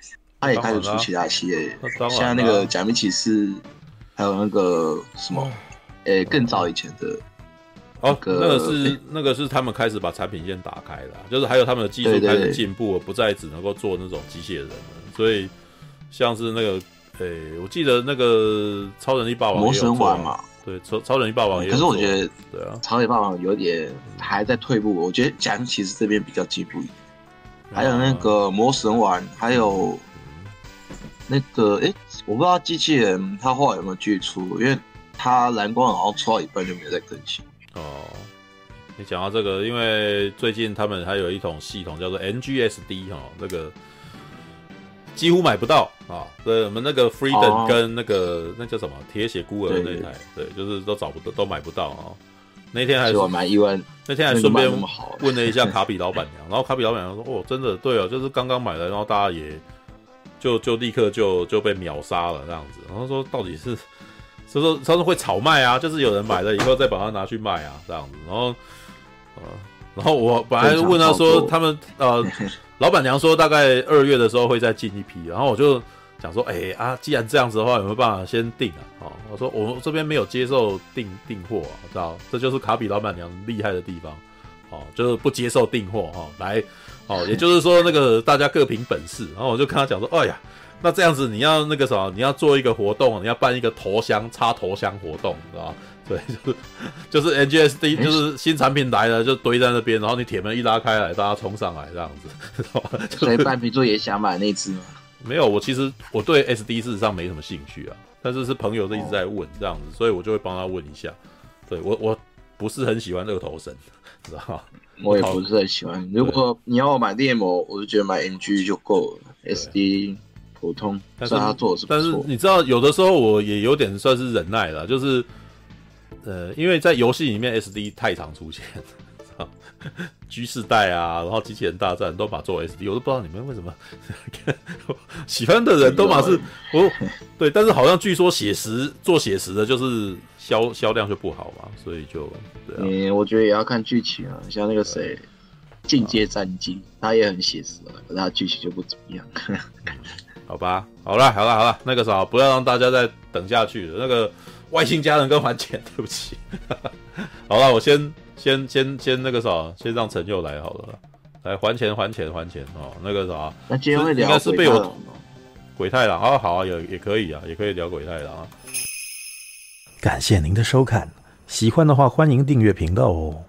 他也开始出其他系列，现在那个假面骑士，还有那个什么，诶，更早以前的。哦，那个是、欸、那个是他们开始把产品线打开了，就是还有他们的技术开始进步了，不再只能够做那种机械人了。所以像是那个，诶、欸，我记得那个超人力霸王，魔神丸嘛，对，超超人力霸王也。可是我觉得，对啊，超人力霸王有点还在退步。我觉得假如其实这边比较进步一点。还有那个魔神丸，还有那个，诶、欸，我不知道机器人它后来有没有继续出，因为它蓝光好像出到一半就没有再更新。哦，你讲到这个，因为最近他们还有一种系统叫做 NGSD 哈、哦，那个几乎买不到啊。对，我们那个 Freedom 跟那个、哦、那叫什么铁血孤儿那台，对，对，就是都找不到，都买不到啊。那天还是我蛮意外，那天还顺便问了一下卡比老板娘，然后卡比老板娘说：“哦，真的对哦，就是刚刚买的，然后大家也就就立刻就就被秒杀了这样子。”然后说到底是。所以说他们会炒卖啊，就是有人买了以后再把它拿去卖啊，这样子。然后，呃，然后我本来问他说，他们呃，老板娘说大概二月的时候会再进一批，然后我就讲说，哎、欸、啊，既然这样子的话，有没有办法先订啊？哦，我说我们这边没有接受订订货啊，知道？这就是卡比老板娘厉害的地方，哦，就是不接受订货哈。来，哦，也就是说那个大家各凭本事。然后我就跟他讲说，哎呀。那这样子，你要那个什么，你要做一个活动，你要办一个头箱插头箱活动，知道吧？对，就是 就是 NGSD，就是新产品来了就堆在那边，然后你铁门一拉开来，大家冲上来这样子，知道吧？所以半瓶座也想买那只吗？没有，我其实我对 SD 事实上没什么兴趣啊，但是是朋友一直在问这样子，所以我就会帮他问一下。对我我不是很喜欢这个头神，知道吗？我也不是很喜欢。如果你要我买猎魔，我就觉得买 MG 就够了，SD。普通，但是他做的是，但是你知道，有的时候我也有点算是忍耐了，就是，呃，因为在游戏里面 SD 太常出现居士代啊，然后机器人大战都把做 SD，我都不知道你们为什么 喜欢的人都马是，哦，对，但是好像据说写实做写实的，就是销销量就不好嘛，所以就，对啊，嗯，我觉得也要看剧情啊，像那个谁，进阶战机，他也很写实啊，可是他剧情就不怎么样。好吧，好了，好了，好了，那个啥，不要让大家再等下去了。那个外星家人跟还钱，对不起。好了，我先先先先那个啥，先让陈佑来好了，来还钱还钱还钱哦。那个啥，那今天会聊应该是被我鬼太郎啊，好啊，也也可以啊，也可以聊鬼太郎啊。感谢您的收看，喜欢的话欢迎订阅频道哦。